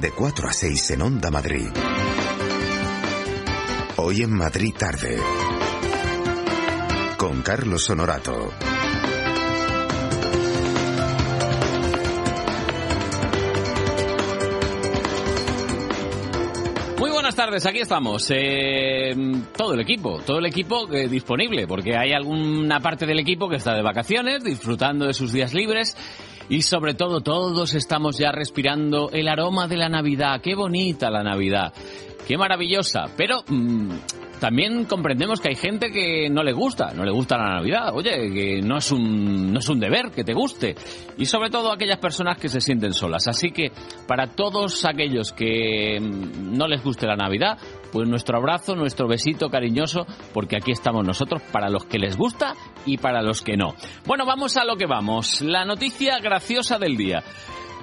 de 4 a 6 en Onda Madrid. Hoy en Madrid tarde. Con Carlos Honorato. Muy buenas tardes, aquí estamos. Eh, todo el equipo, todo el equipo eh, disponible, porque hay alguna parte del equipo que está de vacaciones, disfrutando de sus días libres. Y sobre todo, todos estamos ya respirando el aroma de la Navidad. Qué bonita la Navidad. Qué maravillosa. Pero mm, también comprendemos que hay gente que no le gusta, no le gusta la Navidad. Oye, que no es un, no es un deber que te guste. Y sobre todo aquellas personas que se sienten solas. Así que para todos aquellos que mm, no les guste la Navidad, pues nuestro abrazo, nuestro besito cariñoso, porque aquí estamos nosotros para los que les gusta y para los que no. Bueno, vamos a lo que vamos. La noticia graciosa del día.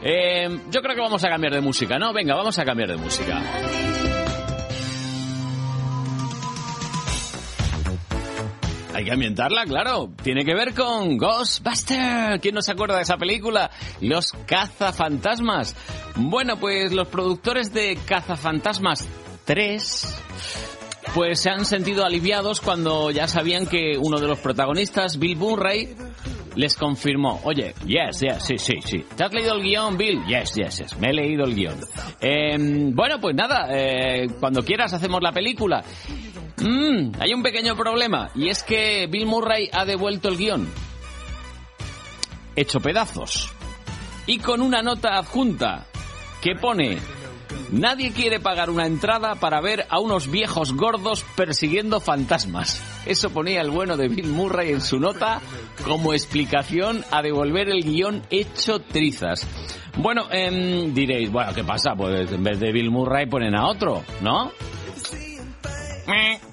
Eh, yo creo que vamos a cambiar de música, ¿no? Venga, vamos a cambiar de música. Hay que ambientarla, claro. Tiene que ver con Ghostbusters. ¿Quién no se acuerda de esa película? Los cazafantasmas. Bueno, pues los productores de Cazafantasmas 3 pues se han sentido aliviados cuando ya sabían que uno de los protagonistas, Bill Murray, les confirmó, oye, yes, yes, sí, sí, sí. ¿Te has leído el guion, Bill? Yes, yes, yes, me he leído el guion. Eh, bueno, pues nada, eh, cuando quieras hacemos la película. Mm, hay un pequeño problema, y es que Bill Murray ha devuelto el guion. Hecho pedazos. Y con una nota adjunta que pone Nadie quiere pagar una entrada para ver a unos viejos gordos persiguiendo fantasmas. Eso ponía el bueno de Bill Murray en su nota como explicación a devolver el guion hecho trizas. Bueno, em, diréis, bueno, ¿qué pasa? Pues en vez de Bill Murray ponen a otro, ¿no?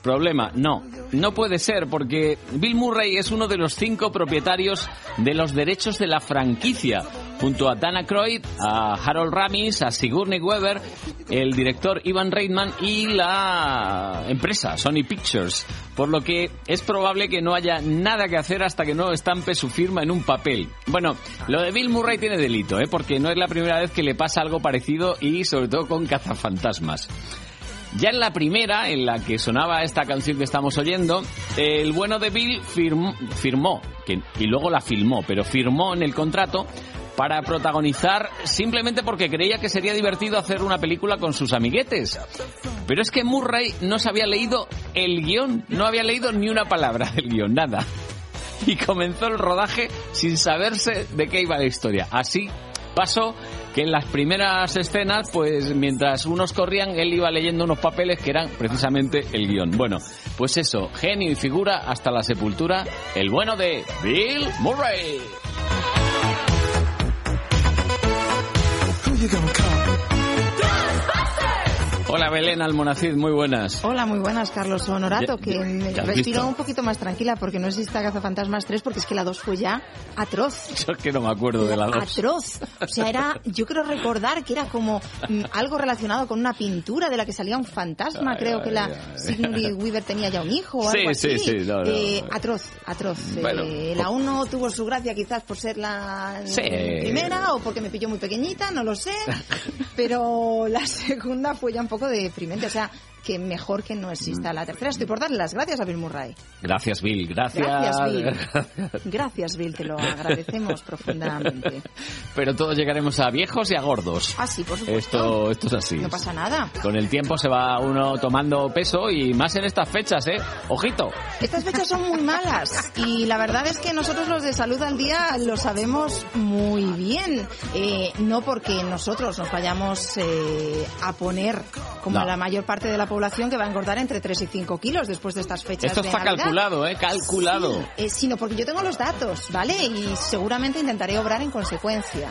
Problema, no. No puede ser porque Bill Murray es uno de los cinco propietarios de los derechos de la franquicia, junto a Dana Croyd, a Harold Ramis, a Sigourney Weber, el director Ivan Reitman y la empresa Sony Pictures, por lo que es probable que no haya nada que hacer hasta que no estampe su firma en un papel. Bueno, lo de Bill Murray tiene delito, ¿eh? porque no es la primera vez que le pasa algo parecido y sobre todo con cazafantasmas. Ya en la primera, en la que sonaba esta canción que estamos oyendo, el bueno de Bill firmó, firmó que, y luego la filmó, pero firmó en el contrato para protagonizar simplemente porque creía que sería divertido hacer una película con sus amiguetes. Pero es que Murray no se había leído el guion, no había leído ni una palabra del guion, nada. Y comenzó el rodaje sin saberse de qué iba la historia. Así pasó que en las primeras escenas, pues mientras unos corrían, él iba leyendo unos papeles que eran precisamente el guion. Bueno, pues eso, genio y figura hasta la sepultura, el bueno de Bill Murray. Hola Belén Almonacid, muy buenas. Hola, muy buenas, Carlos Honorato, que me respiro un poquito más tranquila porque no existe Cazafantasmas 3 porque es que la 2 fue ya atroz. Yo es que no me acuerdo de la dos. Atroz. O sea, era, yo creo recordar que era como mm, algo relacionado con una pintura de la que salía un fantasma. Ay, creo que ay, la ay. Weaver tenía ya un hijo o Sí, algo sí, así. sí, no, no, Eh, no. atroz, atroz. Bueno, Eh, la 1 tuvo su gracia quizás por ser la Sí. primera o porque me pilló muy pequeñita, no lo sé. Pero la segunda fue ya un poco deprimente. O sea, que mejor que no exista la tercera. Estoy por darle las gracias a Bill Murray. Gracias Bill, gracias. Gracias, Bill. Gracias, Bill, te lo agradecemos profundamente. Pero todos llegaremos a viejos y a gordos. Ah, sí, por supuesto. Esto, esto es así. No pasa nada. Con el tiempo se va uno tomando peso y más en estas fechas, ¿eh? Ojito. Estas fechas son muy malas y la verdad es que nosotros los de salud al día lo sabemos muy bien. Eh, no porque nosotros nos vayamos eh, a poner como No. la mayor parte de la población que va a engordar entre 3 y 5 kilos después de estas fechas. Esto de está Navidad. calculado, ¿eh? Calculado. Sí, eh, sino porque yo tengo los datos, ¿vale? Y seguramente intentaré obrar en consecuencia.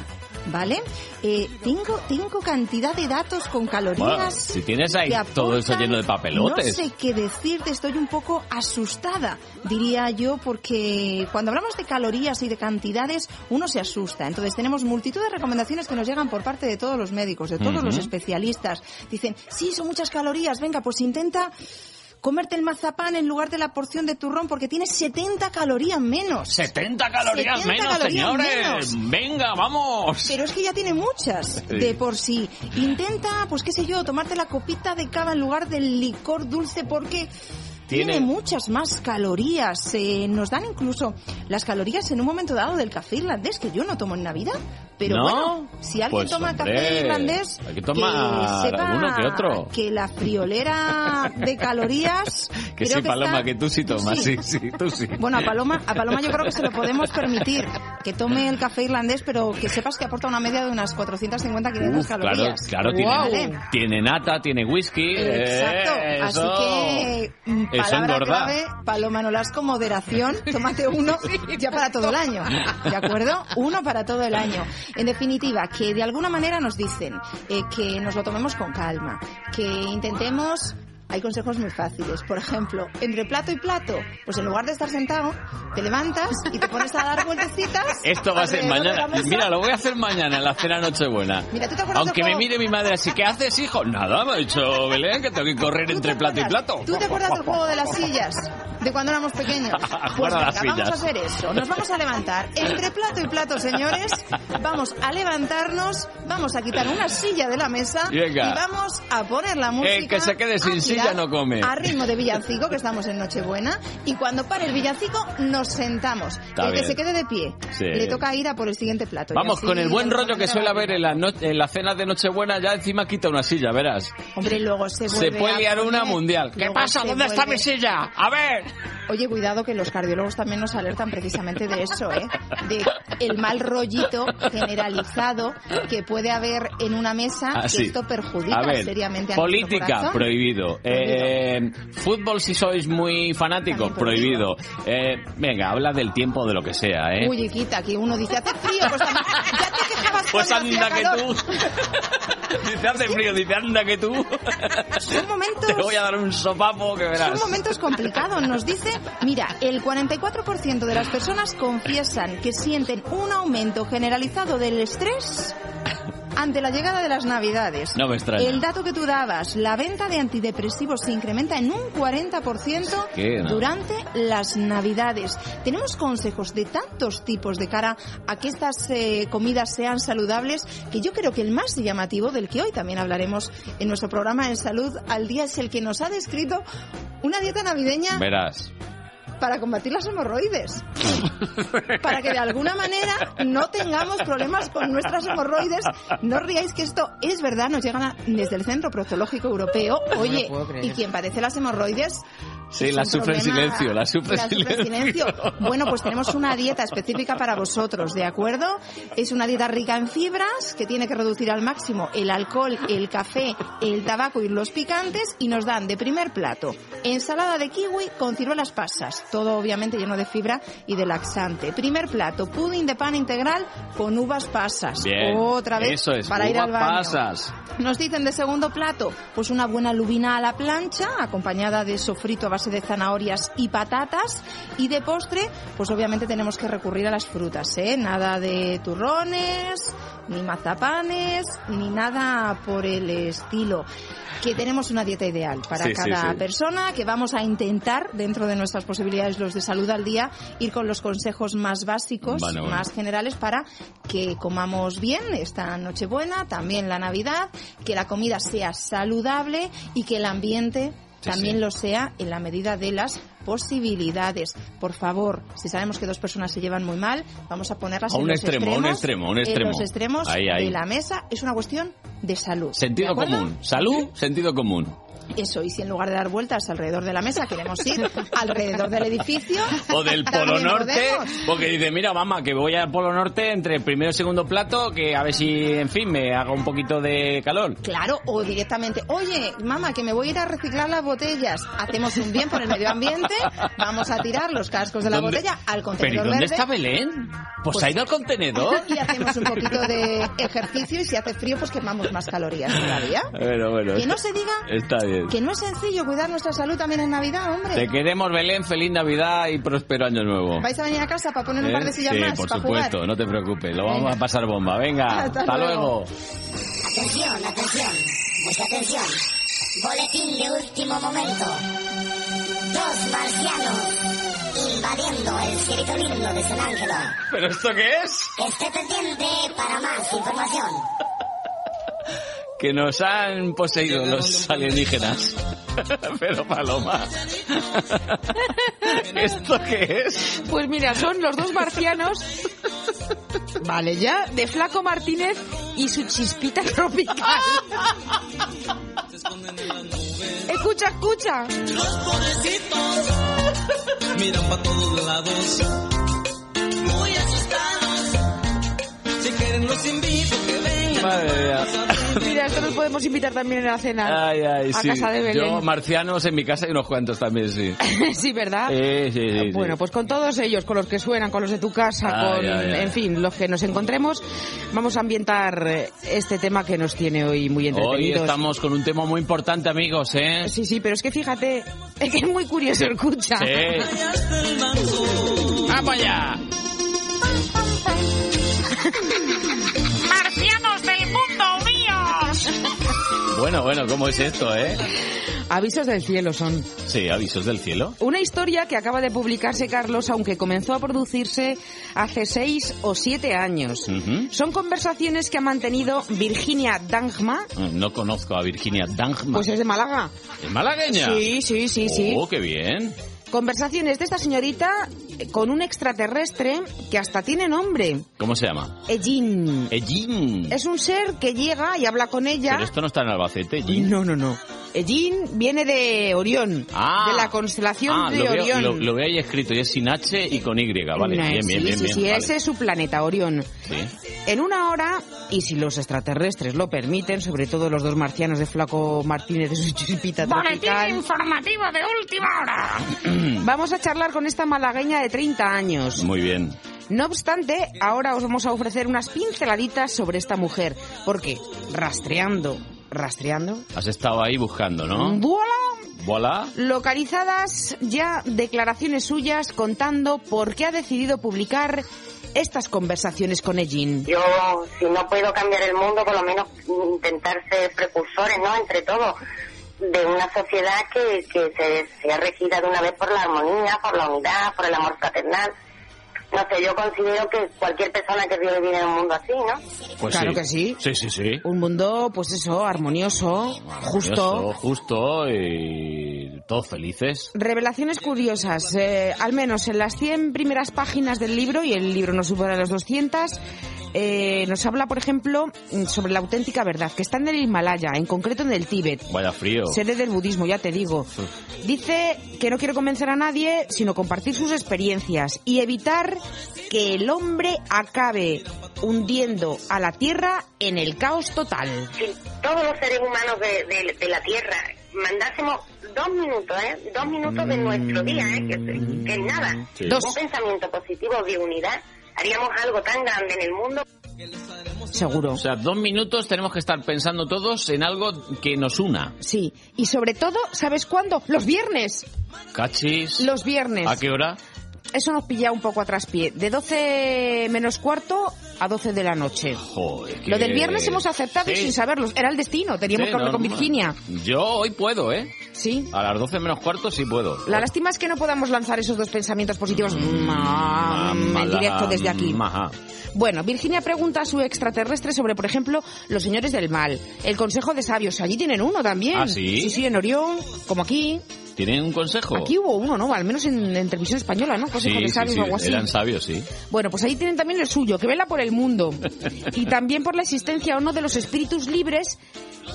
¿Vale? Eh, tengo, tengo cantidad de datos con calorías. Bueno, si tienes ahí todo eso lleno de papelotes. No sé qué decirte, estoy un poco asustada, diría yo, porque cuando hablamos de calorías y de cantidades, uno se asusta. Entonces tenemos multitud de recomendaciones que nos llegan por parte de todos los médicos, de todos los especialistas. Dicen, sí, son muchas calorías, venga, pues intenta comerte el mazapán en lugar de la porción de turrón porque tiene 70 calorías menos. 70 calorías 70 menos, calorías señores. menos. Venga, vamos. Pero es que ya tiene muchas de por sí. Intenta, pues qué sé yo, tomarte la copita de cava en lugar del licor dulce porque Tiene- tiene, muchas más calorías. Eh, nos dan incluso las calorías en un momento dado del café irlandés que yo no tomo en Navidad. Pero ¿No? bueno, si alguien Pues, toma hombre, café irlandés, hay que tomar sepa alguno que otro. que la friolera de calorías... Que sí, Paloma, está- que tú sí tomas, sí, sí, tú sí. bueno, a Paloma, a Paloma yo creo que se lo podemos permitir, que tome el café irlandés, pero que sepas que aporta una media de unas 450 500 Uf, claro, calorías. claro, Guau. tiene, tiene nata, tiene whisky. Exacto, eh, así que mm, palabra clave, Paloma Nolasco, moderación, tómate uno ya para todo el año, ¿de acuerdo? Uno para todo el año. En definitiva, que de alguna manera nos dicen eh, que nos lo tomemos con calma, que intentemos hay consejos muy fáciles. Por ejemplo, entre plato y plato, pues en lugar de estar sentado, te levantas y te pones a dar vueltecitas. Esto va a ser mañana. Mira, lo voy a hacer mañana en la cena Nochebuena. Mira, ¿tú te acuerdas Aunque me mire mi madre así, ¿qué haces, hijo? Nada, me ha dicho Belén que tengo que correr ¿Tú entre plato y plato. ¿Tú te acuerdas del juego de las sillas? De cuando éramos pequeños. Pues venga, vamos a hacer eso. Nos vamos a levantar. Entre plato y plato, señores, vamos a levantarnos, vamos a quitar una silla de la mesa Venga. y vamos a poner la música. El que se quede sin girar silla no come. A ritmo de villancico, que estamos en Nochebuena. Y cuando pare el villancico, nos sentamos. Está el que bien. se quede de pie, Sí. le toca ir a por el siguiente plato. Vamos, con el buen rollo que suele haber en la, no- en la cena de Nochebuena, ya encima quita una silla, verás. Hombre, luego se Se vuelve puede a liar una mundial. ¿Qué pasa? se ¿Dónde está vuelve- mi silla? A ver. Oye, cuidado que los cardiólogos también nos alertan precisamente de eso, ¿eh? De el mal rollito generalizado que puede haber en una mesa Ah, que sí. esto perjudica A ver, seriamente a política, prohibido. Eh, fútbol, si sois muy fanáticos, prohibido. Eh, venga, habla del tiempo de lo que sea, ¿eh? Uy, quita, que uno dice, hace frío, pues también- ya te quejabas pues anda que calor. tú. dice, hace frío, dice, anda que tú. Son momentos... Te voy a dar un sopapo que Son verás. momentos complicados. Nos dice, mira, el 44% de las personas confiesan que sienten un aumento generalizado del estrés ante la llegada de las Navidades. No me extraña. El dato que tú dabas, la venta de antidepresivos se incrementa en un 40% ¿Qué? No. durante las Navidades. Tenemos consejos de tantos tipos de cara a que estas eh, comidas sean saludables, que yo creo que el más llamativo, del que hoy también hablaremos en nuestro programa de salud al día, es el que nos ha descrito una dieta navideña Verás. Para combatir las hemorroides. para que de alguna manera no tengamos problemas con nuestras hemorroides. No os riáis que esto es verdad, nos llegan a- desde el Centro Proctológico Europeo. Oye, y quien padece las hemorroides Sí, la sufre en problema- silencio, la sufre en silencio. Bueno, pues tenemos una dieta específica para vosotros, ¿de acuerdo? Es una dieta rica en fibras que tiene que reducir al máximo el alcohol, el café, el tabaco y los picantes y nos dan de primer plato ensalada de kiwi con ciruelas pasas, todo obviamente lleno de fibra y de laxante. Primer plato, pudding de pan integral con uvas pasas. Bien. Otra vez Eso es, para ir al baño. pasas. Nos dicen de segundo plato, pues una buena lubina a la plancha, acompañada de sofrito a base de zanahorias y patatas. Y de postre, pues obviamente tenemos que recurrir a las frutas, ¿eh? Nada de turrones, ni mazapanes, ni nada por el estilo. Que tenemos una dieta ideal para Sí, sí, cada sí. persona, que vamos a intentar, dentro de nuestras posibilidades, los de salud al día, ir con los consejos más básicos, Bueno, bueno. más generales para que comamos bien esta Nochebuena, también la Navidad, que la comida sea saludable y que el ambiente Sí, también sí. lo sea en la medida de las posibilidades. Por favor, si sabemos que dos personas se llevan muy mal, vamos a ponerlas A en un los extremo, a un extremos, extremo, un En extremo. los extremos Ahí, ahí. de la mesa es una cuestión de salud. Sentido ¿de común. Salud, sentido común. Eso, y si en lugar de dar vueltas alrededor de la mesa queremos ir alrededor del edificio. O del Polo Norte, porque dice, mira, mamá, que voy al Polo Norte entre el primero y segundo plato, que a ver si, en fin, me haga un poquito de calor. Claro, o directamente, oye, mamá, que me voy a ir a reciclar las botellas. Hacemos un bien por el medio ambiente, vamos a tirar los cascos de la ¿Dónde- botella al ¿Pero y contenedor dónde verde. está Belén? Pues, Pues- ha ido al contenedor. Y hacemos un poquito de ejercicio y si hace frío, pues quemamos más calorías todavía. Bueno, bueno. Que no se diga Está bien. Que no es sencillo cuidar nuestra salud también en Navidad, hombre. Te queremos, Belén. Feliz Navidad y próspero año nuevo. ¿Vais a venir a casa para poner un ¿Eh? par de sillas sí, más por para supuesto, jugar? no te preocupes. Lo vamos Venga. a pasar bomba. Venga, Hasta hasta, luego. luego. Atención, atención, mucha atención. Boletín de último momento. dos marcianos invadiendo el cielito lindo de San Ángelo. ¿Pero esto qué es? Esté pendiente para más información. Que nos han poseído los alienígenas. Pero Paloma. ¿Esto qué es? Pues mira, son los dos marcianos. Vale, ya, de Flaco Martínez y su chispita tropical. escucha, escucha. miran para todos lados. Muy asustados. Si quieren los invito. Madre mía. Mira, esto nos podemos invitar también a la cena. Ay, ay, a sí. casa de Belén. Yo, marcianos, en mi casa hay unos cuantos también, sí. sí, ¿verdad? Sí, sí, sí. Bueno, pues con todos ellos, con los que suenan, con los de tu casa, Ay, con, ay, ay. en fin, los que nos encontremos, vamos a ambientar eh, este tema que nos tiene hoy muy Hoy entretenidos. estamos con un tema muy importante, amigos, ¿eh? Sí, sí, pero es que fíjate, es que es muy curioso, escucha. Sí. ¡Vamos allá! Bueno, bueno, ¿cómo es esto, eh? Avisos del cielo son. Sí, avisos del cielo. Una historia que acaba de publicarse, Carlos, aunque comenzó a producirse hace seis o siete años. Son conversaciones que ha mantenido Virginia Dangma, No conozco a Virginia Dangma. pues es de Málaga. ¿Es malagueña? Sí, sí, sí, sí. Oh, qué bien. Conversaciones de esta señorita con un extraterrestre que hasta tiene nombre. ¿Cómo se llama? Ejin. Ejin. Es un ser que llega y habla con ella. Pero esto no está en Albacete, Ejin. No, no, no. Ejin viene de Orión, Ah. de la constelación Ah, de lo veo, Orión. lo, lo veo ahí escrito y es sin H y con Y, vale. No, bien, bien, sí, bien, sí, bien. sí, vale. ese es su planeta, Orión. Sí. En una hora, y si los extraterrestres lo permiten, sobre todo los dos marcianos de Flaco Martínez de su chispita tropical, informativo de última hora. vamos a charlar con esta malagueña de 30 años. Muy bien. No obstante, ahora os vamos a ofrecer unas pinceladitas sobre esta mujer, porque rastreando, rastreando, Has estado ahí buscando, ¿no? ¡Voilà! Voilà. localizadas ya declaraciones suyas contando por qué ha decidido publicar estas conversaciones con Ejin. Yo, si no puedo cambiar el mundo, por lo menos intentar ser precursores, ¿no? Entre todos, de una sociedad que, que se, sea regida de una vez por la armonía, por la unidad, por el amor fraternal. No sé, yo considero que cualquier persona que vive bien en un mundo así, ¿no? Pues Claro sí. que sí. Sí, sí, sí. Un mundo, pues eso, armonioso, justo. Eso, justo y todos felices. Revelaciones curiosas, eh, al menos en las 100 primeras páginas del libro, y el libro no supera las 200, eh, nos habla, por ejemplo, mm, sobre la auténtica verdad, que está en el Himalaya, en concreto en el Tíbet. Vaya frío. Sede del budismo, ya te digo. Dice que no quiere convencer a nadie, sino compartir sus experiencias y evitar que el hombre acabe hundiendo a la Tierra en el caos total. Si todos los seres humanos de, de- de la Tierra mandásemos dos minutos, ¿eh? Dos minutos de nuestro día, ¿eh? Que, que es nada. Sí. Dos. Un pensamiento positivo de unidad, haríamos algo tan grande en el mundo Seguro. O sea, dos minutos tenemos que estar pensando todos en algo que nos una. Sí, y sobre todo, ¿sabes cuándo? Los viernes. Cachis. Los viernes. ¿A qué hora? Eso nos pilla un poco a traspié. De 12 menos cuarto a 12 de la noche. Joder, Lo del viernes hemos aceptado y sin saberlo. Era el destino, teníamos Sí, que hablar con. Virginia. Yo hoy puedo, ¿eh? Sí. A las 12 menos cuarto sí puedo. La lástima es que no podamos lanzar esos dos pensamientos positivos mm, en directo desde aquí. Maja. Bueno, Virginia pregunta a su extraterrestre sobre, por ejemplo, los señores del mal, el consejo de sabios. Allí tienen uno también. ¿Ah, sí? Sí, sí, en Orión, como aquí. ¿Tienen un consejo? Aquí hubo uno, ¿no? Al menos en, en televisión española, ¿no? Consejo sí, de sabios sí, o algo así. eran sabios, sí. Bueno, pues ahí tienen también el suyo, que vela por el mundo. Y también por la existencia o no de los espíritus libres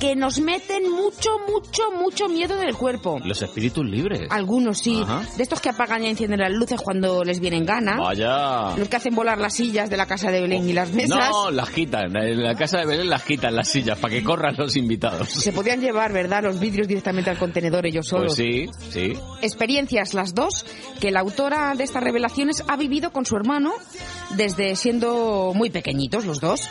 que nos meten mucho, mucho, mucho miedo en el cuerpo. Los espíritus libres. Algunos sí. Ajá. De estos que apagan y encienden las luces cuando les vienen gana. Vaya. Los que hacen volar las sillas de la casa de Belén y las mesas. No, las quitan. En la casa de Belén las quitan las sillas para que corran los invitados. Se podían llevar, ¿verdad? Los vidrios directamente al contenedor ellos solos. Pues sí, sí. Experiencias las dos que la autora de estas revelaciones ha vivido con su hermano desde siendo muy pequeñitos los dos.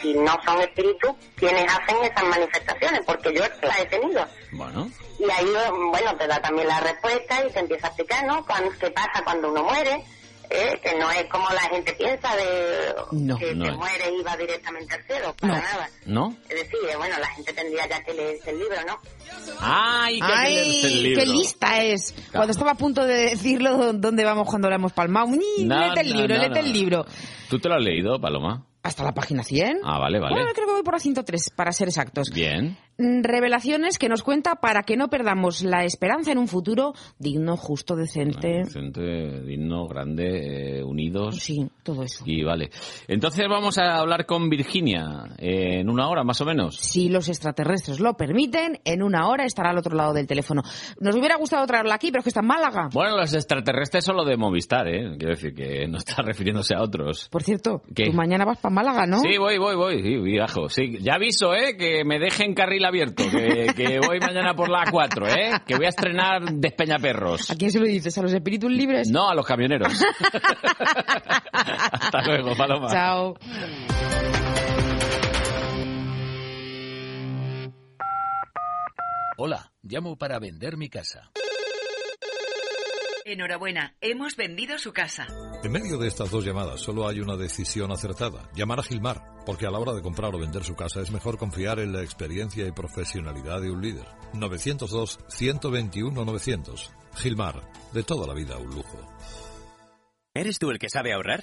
si no son espíritus, quienes hacen esas manifestaciones, porque yo las he tenido. Bueno. Y ahí, bueno, te da también la respuesta y te empieza a explicar, ¿no? ¿Qué pasa cuando uno muere? ¿Eh? que no es como la gente piensa de No, que no te es. mueres y va directamente al cielo, para No. nada. ¿No? Es decir, eh, bueno, la gente tendría ya que leerse el libro, ¿no? ¡Ay, qué ¡Ay, el libro! qué lista es! Cuando estaba a punto de decirlo dónde vamos cuando lo hemos palmado. Ni, No, léete el no, libro, no, léete no. el libro. ¿Tú te lo has leído, Paloma? ¿Hasta la página 100? Ah, vale, vale. Bueno, creo que voy por la 103, para ser exactos. Bien. Mm, Revelaciones que nos cuenta para que no perdamos la esperanza en un futuro digno, justo, decente. Decente, digno, grande, eh, unidos. Sí, todo eso. Y vale. Entonces vamos a hablar con Virginia eh, en una hora más o menos. Si los extraterrestres lo permiten, en una hora estará al otro lado del teléfono. Nos hubiera gustado traerla aquí, pero es que está en Málaga. Bueno, los extraterrestres son lo de Movistar, ¿eh? Quiero decir que no está refiriéndose a otros. Por cierto, ¿Qué? tú mañana vas para Málaga, ¿no? Sí, voy, voy, voy, sí, viajo. Sí, ya aviso, ¿eh? Que me dejen carril abierto, que, que voy mañana por la A4, ¿eh? Que voy a estrenar Despeñaperros. ¿A quién se lo dices? ¿A los espíritus libres? No, a los camioneros. Hasta luego, Paloma. Chao. Hola, llamo para vender mi casa. Enhorabuena, hemos vendido su casa. En medio de estas dos llamadas solo hay una decisión acertada, llamar a Gilmar, porque a la hora de comprar o vender su casa es mejor confiar en la experiencia y profesionalidad de un líder. 902-121-900. Gilmar, de toda la vida un lujo. ¿Eres tú el que sabe ahorrar?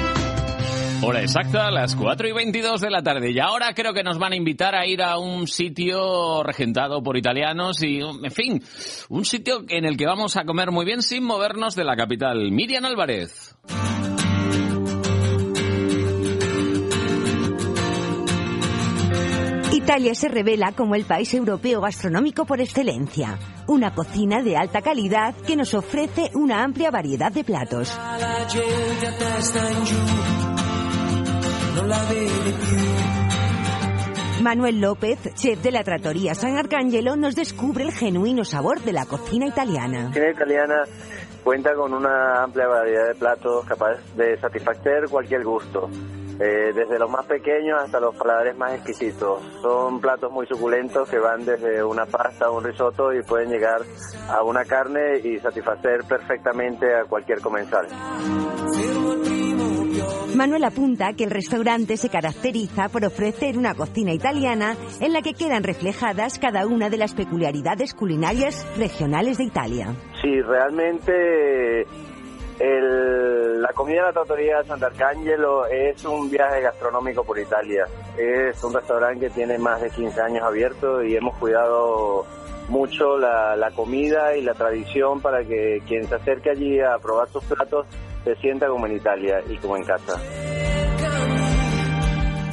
Hora exacta, las 4 y 22 de la tarde. Y ahora creo que nos van a invitar a ir a un sitio regentado por italianos y, en fin, un sitio en el que vamos a comer muy bien sin movernos de la capital. Miriam Álvarez. Italia se revela como el país europeo gastronómico por excelencia. Una cocina de alta calidad que nos ofrece una amplia variedad de platos. Non la vede più. Manuel López, chef de la Trattoria San Arcangelo, nos descubre el genuino sabor de la cocina italiana. La cocina italiana cuenta con una amplia variedad de platos capaz de satisfacer cualquier gusto, eh, desde los más pequeños hasta los paladares más exquisitos. Son platos muy suculentos que van desde una pasta a un risotto y pueden llegar a una carne y satisfacer perfectamente a cualquier comensal. Manuel apunta que el restaurante se caracteriza por ofrecer una cocina italiana en la que quedan reflejadas cada una de las peculiaridades culinarias regionales de Italia. Sí, realmente la comida de la trattoria Sant'Arcangelo es un viaje gastronómico por Italia. Es un restaurante que tiene más de 15 años abierto y hemos cuidado mucho la comida y la tradición para que quien se acerque allí a probar sus platos se sienta como en Italia y como en casa.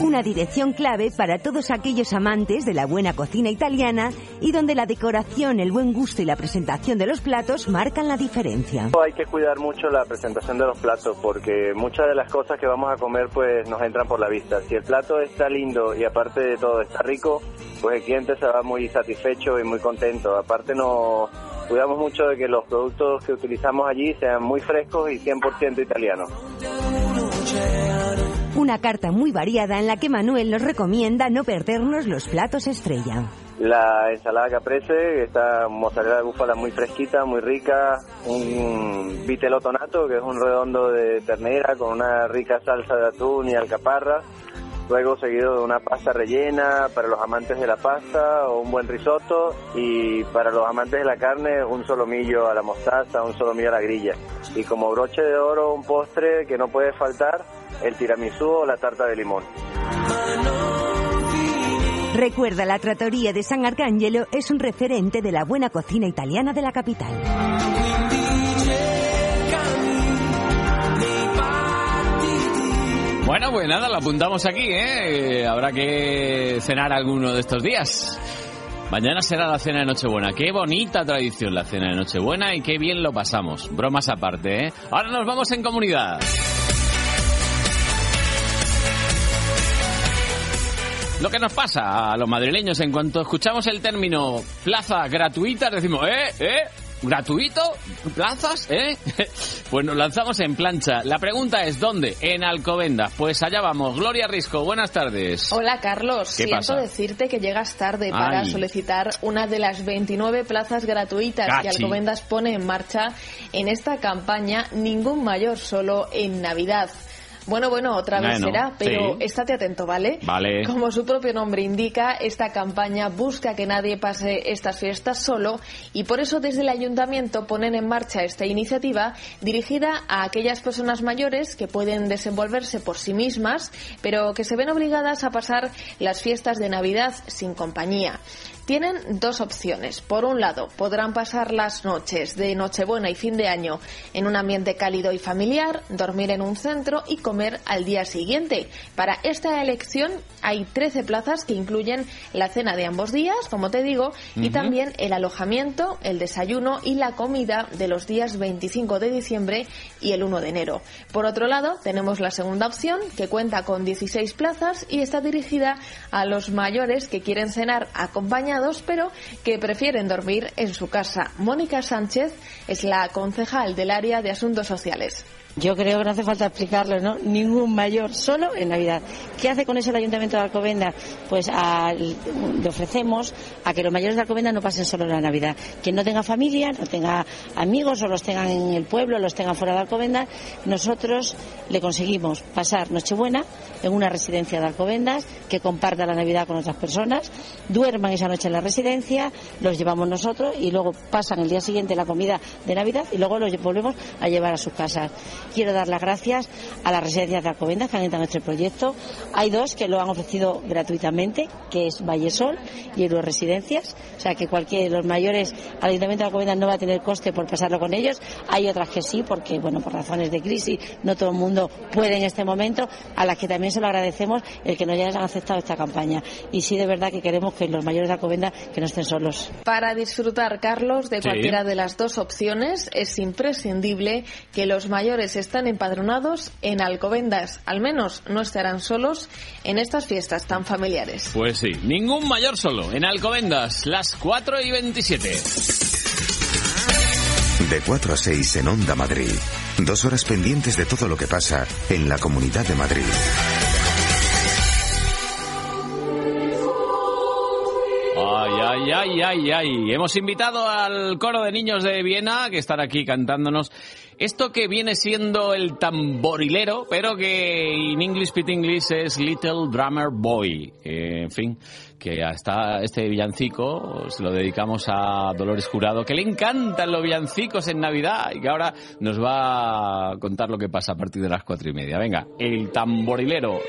Una dirección clave para todos aquellos amantes de la buena cocina italiana y donde la decoración, el buen gusto y la presentación de los platos marcan la diferencia. Hay que cuidar mucho la presentación de los platos porque muchas de las cosas que vamos a comer pues nos entran por la vista. Si el plato está lindo y aparte de todo está rico, pues el cliente se va muy satisfecho y muy contento. Aparte nos cuidamos mucho de que los productos que utilizamos allí sean muy frescos y 100% italianos. Una carta muy variada en la que Manuel nos recomienda no perdernos los platos estrella. La ensalada caprese, esta mozzarella de búfala muy fresquita, muy rica, un vitello tonato, que es un redondo de ternera con una rica salsa de atún y alcaparra, luego seguido de una pasta rellena para los amantes de la pasta o un buen risotto y para los amantes de la carne un solomillo a la mostaza, un solomillo a la grilla. Y como broche de oro un postre que no puede faltar, el tiramisú o la tarta de limón. Recuerda, la Trattoria de San Arcangelo es un referente de la buena cocina italiana de la capital. Bueno, pues nada, lo apuntamos aquí, ¿eh? Habrá que cenar alguno de estos días. Mañana será la cena de Nochebuena. Qué bonita tradición la cena de Nochebuena y qué bien lo pasamos. Bromas aparte, ¿eh? Ahora nos vamos en comunidad. lo que nos pasa a los madrileños en cuanto escuchamos el término plaza gratuita, decimos, ¿eh? ¿eh? ¿Gratuito? ¿Plazas? ¿Eh? Pues nos lanzamos en plancha. La pregunta es, ¿dónde? En Alcobendas. Pues allá vamos. Gloria Risco, buenas tardes. Hola Carlos, ¿Qué siento pasa? decirte que llegas tarde para Ay. solicitar una de las 29 plazas gratuitas que. Alcobendas pone en marcha en esta campaña Ningún Mayor Solo en Navidad. Bueno, bueno, otra vez Bueno, será, pero sí. estate atento, ¿vale? Vale. Como su propio nombre indica, esta campaña busca que nadie pase estas fiestas solo y por eso desde el ayuntamiento ponen en marcha esta iniciativa dirigida a aquellas personas mayores que pueden desenvolverse por sí mismas, pero que se ven obligadas a pasar las fiestas de Navidad sin compañía. Tienen dos opciones. Por un lado, podrán pasar las noches de Nochebuena y fin de año en un ambiente cálido y familiar, dormir en un centro y comer al día siguiente. Para esta elección hay 13 plazas que incluyen la cena de ambos días, como te digo, y Ujú. también el alojamiento, el desayuno y la comida de los días 25 de diciembre y el 1 de enero. Por otro lado, tenemos la segunda opción, que cuenta con 16 plazas y está dirigida a los mayores que quieren cenar acompañados, pero que prefieren dormir en su casa. Mónica Sánchez es la concejal del área de Asuntos Sociales. Yo creo que no hace falta explicarlo, ¿no? Ningún mayor solo en Navidad. ¿Qué hace con eso el Ayuntamiento de Alcobendas? Pues le ofrecemos a que los mayores de Alcobendas no pasen solo la Navidad. Quien no tenga familia, no tenga amigos o los tengan en el pueblo, los tengan fuera de Alcobendas, nosotros le conseguimos pasar Nochebuena en una residencia de Alcobendas, que comparta la Navidad con otras personas, duerman esa noche en la residencia, los llevamos nosotros y luego pasan el día siguiente la comida de Navidad y luego los volvemos a llevar a sus casas. Quiero dar las gracias a las residencias de Alcobendas que han entrado en este proyecto. Hay dos que lo han ofrecido gratuitamente, que es Vallesol y Euroresidencias. O sea que cualquier los mayores al Ayuntamiento de Alcobendas no va a tener coste por pasarlo con ellos. Hay otras que sí, porque bueno, por razones de crisis no todo el mundo puede en este momento, a las que también se lo agradecemos el que nos hayan aceptado esta campaña. Y sí de verdad que queremos que los mayores de Alcobendas que no estén solos. Para disfrutar, Carlos, de Sí. cualquiera de las dos opciones, es imprescindible que los mayores están empadronados en Alcobendas. Al menos no estarán solos en estas fiestas tan familiares. Pues sí, ningún mayor solo. En Alcobendas, las 4 y 27. De 4 a 6 en Onda Madrid. Dos horas pendientes de todo lo que pasa en la Comunidad de Madrid. Ay, ay, ay, ay, ay. Hemos invitado al coro de niños de Viena que están aquí cantándonos esto que viene siendo el tamborilero, pero que en English Pit English es Little Drummer Boy. Eh, en fin, que hasta este villancico se lo dedicamos a Dolores Jurado, que le encantan los villancicos en Navidad y que ahora nos va a contar lo que pasa a partir de las cuatro y media. Venga, el tamborilero.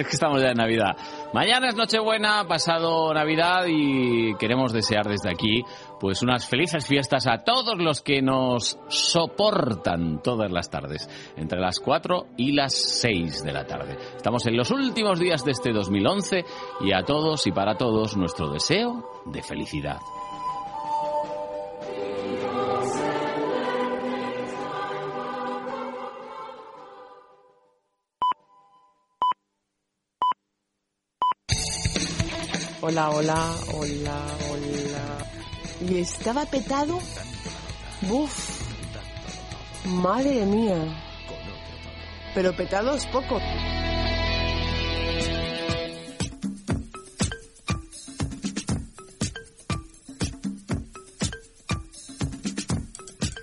Es que estamos ya en Navidad. Mañana es Nochebuena, pasado Navidad y queremos desear desde aquí pues unas felices fiestas a todos los que nos soportan todas las tardes, entre las 4 y las 6 de la tarde. Estamos en los últimos días de este 2011 y a todos y para todos nuestro deseo de felicidad. Hola, hola, hola, hola. y estaba petado. Buf. Madre mía. Pero petado es poco.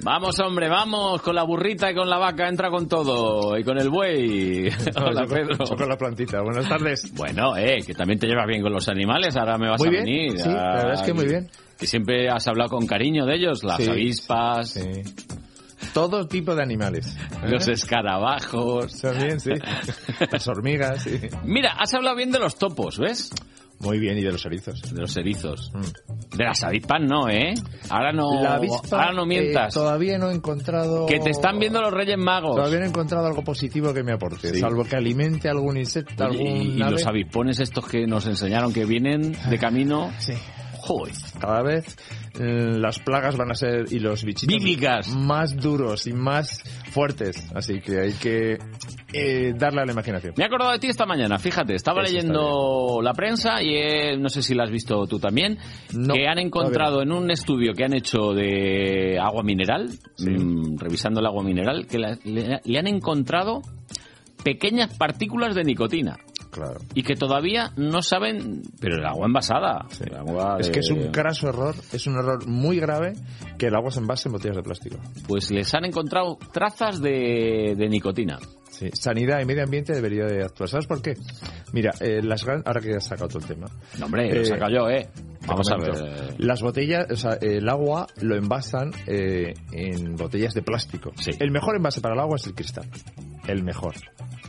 Vamos, hombre, vamos con la burrita y con la vaca, entra con todo. Y con el buey. Hola, yo con- Pedro. yo con la plantita. Buenas tardes. Bueno, eh, que también te llevas bien con los animales, ahora me vas Muy a bien, venir. sí, la verdad es que muy bien. Que siempre has hablado con cariño de ellos, las Sí, avispas, Todo tipo de animales. ¿eh? los escarabajos. También, sí. Las hormigas, sí. Mira, has hablado bien de los topos, ¿ves? Muy bien, y de los erizos. De los erizos. De las avispas no, ¿eh? Ahora no, La avispa, ahora no mientas. eh, todavía no he encontrado... Que te están viendo los Reyes Magos. Todavía no he encontrado algo positivo que me aporte, Sí. salvo que alimente algún insecto, Oye, algún y, los avispones estos que nos enseñaron que vienen de camino. Sí. Joder. Cada vez eh, las plagas van a ser y los bichitos Bíblicas. más duros y más fuertes, así que hay que eh, darle a la imaginación. Me he acordado de ti esta mañana, fíjate, estaba Eso leyendo la prensa y eh, no sé si la has visto tú también, que han encontrado en un estudio que han hecho de agua mineral, mm, revisando el agua mineral, que la- le, le han encontrado pequeñas partículas de nicotina. Claro. Y que todavía no saben, pero el agua envasada. el agua Es que es un craso error, es un error muy grave que el agua se envase en botellas de plástico. Pues les han encontrado trazas de, de nicotina. Sí, sanidad y medio ambiente debería de actuar. ¿Sabes por qué? Mira, eh, las gran... ahora que has sacado todo el tema. No, hombre, lo he sacado yo, ¿eh? Vamos a ver. Las botellas, o sea, el agua lo envasan eh, en botellas de plástico. El mejor envase para el agua es el cristal. El mejor.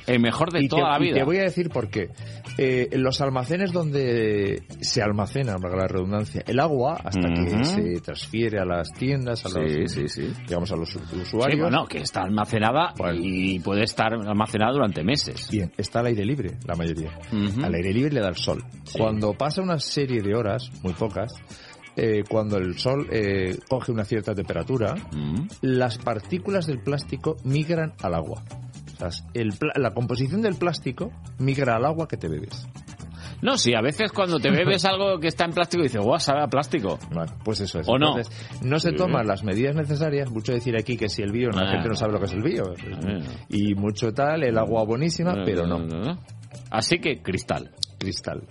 El mejor de Y toda te, la y vida. te voy a decir por qué. Eh, los almacenes donde se almacena, para la redundancia, el agua hasta que se transfiere a las tiendas, a los, sí, sí. digamos a los Sí, usuarios. bueno, que está almacenada y puede estar almacenada durante meses. Bien, está al aire libre, la mayoría. Al aire libre le da el sol. Cuando pasa una serie de horas, muy pocas, eh, cuando el sol eh, coge una cierta temperatura, Mm. las partículas del plástico migran al agua. El la composición del plástico migra al agua que te bebes. No, sí, a veces cuando te bebes algo que está en plástico dices, guau, sabe a plástico. Bueno, pues eso es. ¿O no? Entonces, no se Sí. toman las medidas necesarias. Mucho decir aquí que si el bio, la Ah. gente no sabe lo que es el bio. Ah. Y mucho tal, el agua buenísima, pero no. Así que cristal. Cristal.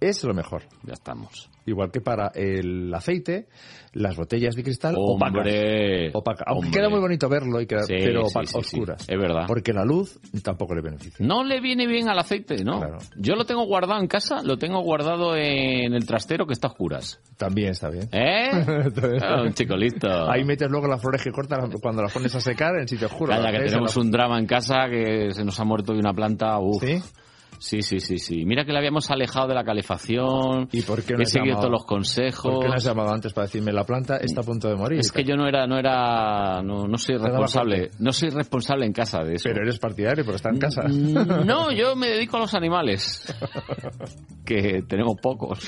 Es lo mejor. Ya estamos. Igual que para el aceite, las botellas de cristal Hombre, opacas. Opacas. Aunque hombre. queda muy bonito verlo, y queda, Sí, pero sí, opa- sí, sí. oscuras. Es verdad. Porque la luz tampoco le beneficia. No le viene bien al aceite, ¿no? Yo lo tengo guardado en casa, lo tengo guardado en el trastero que está a oscuras. También está bien. ¿Eh? Ah, un chico listo. Ahí metes luego las flores que cortas cuando las pones a secar en sitio oscuro. Calla, que tenemos las- un drama en casa que se nos ha muerto de una planta. Uf. ¿Sí? Sí, sí, sí, sí. Mira que le habíamos alejado de la calefacción. ¿Y por qué no He seguido todos los consejos. ¿Por qué no has llamado antes para decirme la planta está a punto de morir? Es que yo no era, no era, no, no soy responsable, no soy responsable en casa de eso. Pero eres partidario, pero está en casa. Mm, No, yo me dedico a los animales, que tenemos pocos.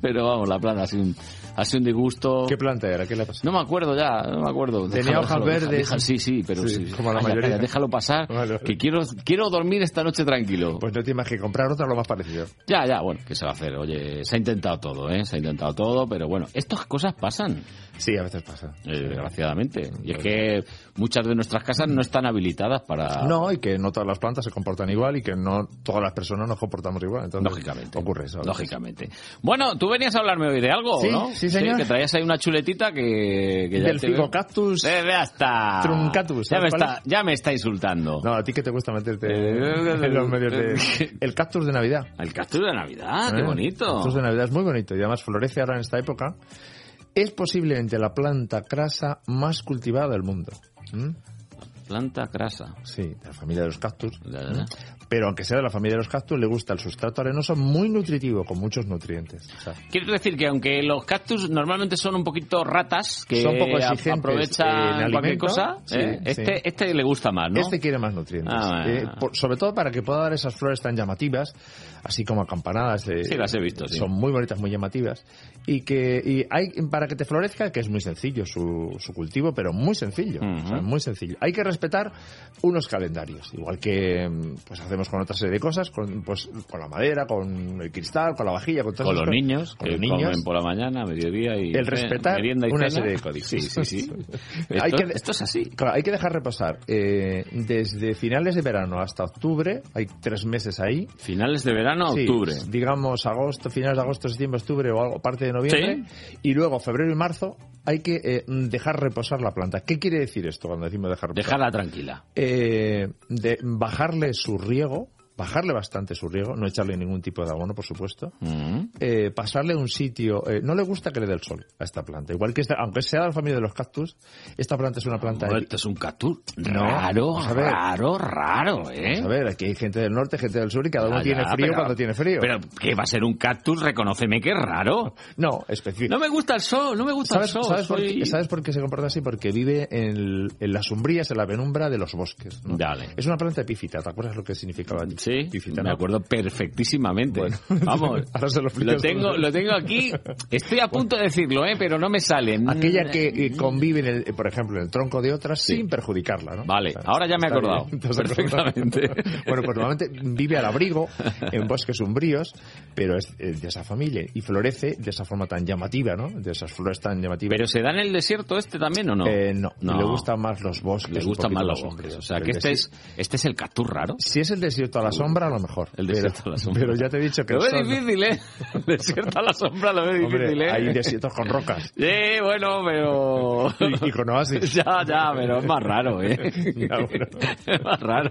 Pero vamos, la planta ha sido un, ha sido un disgusto. ¿Qué planta era? ¿Qué le pasó? No me acuerdo ya, no me acuerdo. Tenía hojas verdes. sí, sí, pero Sí, sí. como la mayoría. déjalo pasar, que quiero, quiero dormir esta noche tranquilo. Pues no tienes que comprar otra lo más parecido. Ya, ya, bueno, ¿qué se va a hacer? Oye, se ha intentado todo, ¿eh? Se ha intentado todo, pero bueno, estas cosas pasan. Sí, a veces pasa. Eh, desgraciadamente. Y es que muchas de nuestras casas no están habilitadas para... No, y que no todas las plantas se comportan igual y que no todas las personas nos comportamos igual. Entonces, Lógicamente. Ocurre eso. Lógicamente. Bueno, tú venías a hablarme hoy de algo, Sí, ¿no? sí, señor. que traías ahí una chuletita que... que ya Del figocactus Eh, ya está. truncatus. Ya ¿sabes me, está, ya me está insultando. No, a ti que te gusta meterte Eh, en los medios de... El cactus de Navidad. El cactus de Navidad, qué Eh, bonito. El cactus de Navidad es muy bonito y además florece ahora en esta época. Es posiblemente la planta crasa más cultivada del mundo. ¿Mm? Planta crasa. Sí, de la familia de los cactus. Pero aunque sea de la familia de los cactus, le gusta el sustrato arenoso muy nutritivo, con muchos nutrientes. O sea, Quiero decir que aunque los cactus normalmente son un poquito ratas, que Son poco aprovechan en cualquier alimento, cosa, sí, ¿eh? sí. este, este le gusta más, ¿no? Este quiere más nutrientes. Ah, Eh, por- sobre todo para que pueda dar esas flores tan llamativas, así como acampanadas. eh, Sí, las he visto, sí. Son muy bonitas, muy llamativas. Y que y hay para que te florezca, que es muy sencillo su, su cultivo, pero muy sencillo. o sea, muy sencillo. Hay que respetar respetar unos calendarios, igual que mm, pues hacemos con otra serie de cosas, con, pues, con la madera, con el cristal, con la vajilla, con todas Con los cosas. niños, con que los niños. comen por la mañana, mediodía y... el respetar merienda y una cena. serie de códigos. Sí, sí, sí. hay Esto- que, esto es así. Claro, hay que dejar reposar. Eh, desde finales de verano hasta octubre, hay tres meses ahí. Finales de verano a Sí, octubre. digamos agosto, finales de agosto, septiembre, octubre o algo, parte de noviembre. Y luego febrero y marzo hay que eh, dejar reposar la planta. ¿Qué quiere decir esto cuando decimos dejar reposar? Dejarla tranquila. Eh, de bajarle su riego, Ferrand bajarle bastante su riego, no echarle ningún tipo de abono, por supuesto. Mm. Eh, pasarle a un sitio. eh, no le gusta que le dé el sol a esta planta. Igual que esta, aunque sea de la familia de los cactus, esta planta es una planta. Bueno, esto es un cactus No, raro, raro, raro, ¿eh? Vamos a ver, aquí hay gente del norte, gente del sur y cada uno tiene ya, frío pero- cuando tiene frío. Pero, ¿qué va a ser un cactus? Reconóceme que es raro. No, específico. No me gusta el sol, no me gusta ¿Sabes, el sol. sabes por qué, sabes por qué se comporta así? Porque vive en, en las umbrías, en la penumbra de los bosques. ¿no? Dale. Es una planta epífita, ¿te acuerdas lo que significaba? Sí, epífita, me acuerdo perfectísimamente. Vamos, Ahora se lo tengo, lo tengo aquí. Estoy a punto de decirlo, ¿eh? pero no me sale. Aquella que eh, convive, en el, eh, por ejemplo, en el tronco de otras sin perjudicarla, ¿no? Vale, ahora ya me he acordado. Perfectamente. bueno, pues normalmente vive al abrigo en bosques umbríos, pero es de esa familia y florece de esa forma tan llamativa, ¿no? De esas flores tan llamativas. ¿Pero se da en el desierto este también o no? Eh, no, No. le gustan más los bosques. Le gustan más los bosques. O sea, que este es, este es el cactus raro. Si es el desierto a la sombra, a lo mejor. El Pero- desierto a la sombra. Pero ya te he dicho que Lo veo difícil, ¿eh? El desierto a la sombra lo veo Hombre, difícil, ¿eh? hay desiertos con rocas. Sí, bueno, pero... Y, y con oasis. Ya, ya, pero es más raro, ¿eh? Ya, bueno. Es más raro.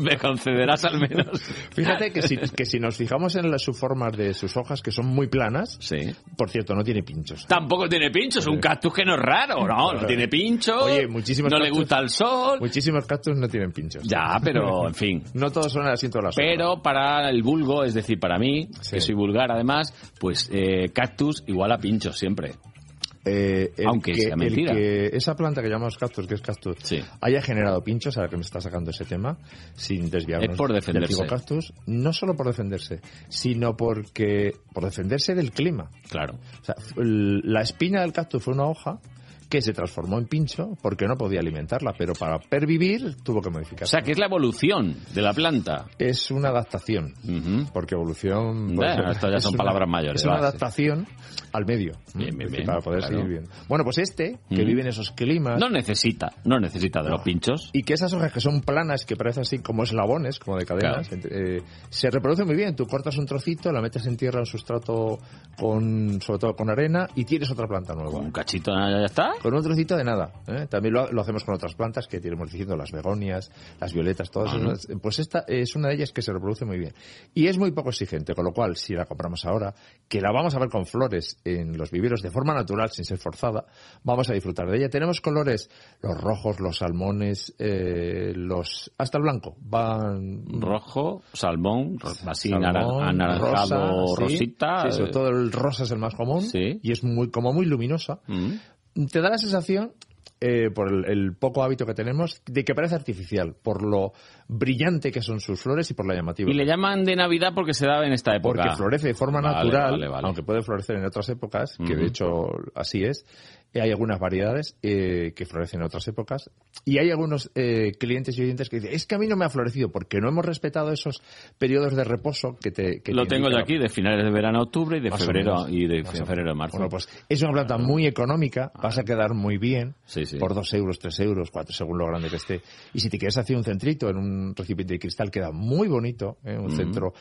Me concederás al menos. Fíjate que si, que si nos fijamos en las subformas de sus hojas, que son muy planas, Sí. por cierto, no tiene pinchos. Tampoco tiene pinchos, un cactus que no es raro, no, no tiene pinchos, Oye, muchísimos no le gusta el sol, Muchísimos cactus no tienen pinchos. ya, pero en fin. No todos son el asiento de la sombra. Pero para el vulgo, es decir, para mí, Sí. que soy vulgar además, pues eh, cactus igual a pinchos siempre. Eh, el Aunque que, sea mentira. el que esa planta que llamamos cactus, que es cactus, Sí. haya generado pinchos, ahora que me está sacando ese tema, sin desviarnos Es por defenderse. del cactus, no solo por defenderse, sino porque por defenderse del clima. Claro. O sea, la espina del cactus fue una hoja que se transformó en pincho porque no podía alimentarla, pero para pervivir tuvo que O modificarse. sea, que es la evolución de la planta. es una adaptación, porque evolución... Bueno, esto ya son una- palabras mayores, Es una adaptación al medio, Bien, bien, bien, para poder claro. seguir bien. Bueno, pues este, que vive en esos climas... No necesita, no necesita de No. los pinchos. Y que esas hojas que son planas, que parecen así como eslabones, como de cadenas, eh, se reproducen muy bien. Tú cortas un trocito, la metes en tierra, en sustrato, con, sobre todo con arena, y tienes otra planta nueva. Un cachito ya está. Con un trocito de nada. ¿eh? También lo, lo hacemos con otras plantas que tenemos diciendo las begonias, las violetas, todas. Esas. Pues esta es una de ellas que se reproduce muy bien. Y es muy poco exigente, con lo cual, si la compramos ahora, que la vamos a ver con flores en los viveros de forma natural, sin ser forzada, vamos a disfrutar de ella. Tenemos colores, los rojos, los salmones, eh, los hasta el blanco. Van Rojo, salmón, así anaranjado, rosa, rosita. Sí, sobre eh, todo el rosa es el más común Sí. y es muy como muy luminosa mm. Te da la sensación, eh, por el, el poco hábito que tenemos, de que parece artificial, por lo brillante que son sus flores y por la llamativa. Y le llaman de Navidad porque se da en esta época. Porque florece de forma Vale, natural, vale, vale. aunque puede florecer en otras épocas, que de hecho así es. Hay algunas variedades eh, que florecen en otras épocas. Y hay algunos eh, clientes y oyentes que dicen, es que a mí no me ha florecido porque no hemos respetado esos periodos de reposo que te... que Lo te tengo yo indican". aquí de finales de verano a octubre y de Más febrero y de Más febrero a marzo. Bueno, pues es una planta muy económica, vas a quedar muy bien Sí, sí. por dos euros, tres euros, cuatro, según lo grande que esté. Y si te quieres hacer un centrito en un recipiente de cristal, queda muy bonito, ¿eh? un Ujú. centro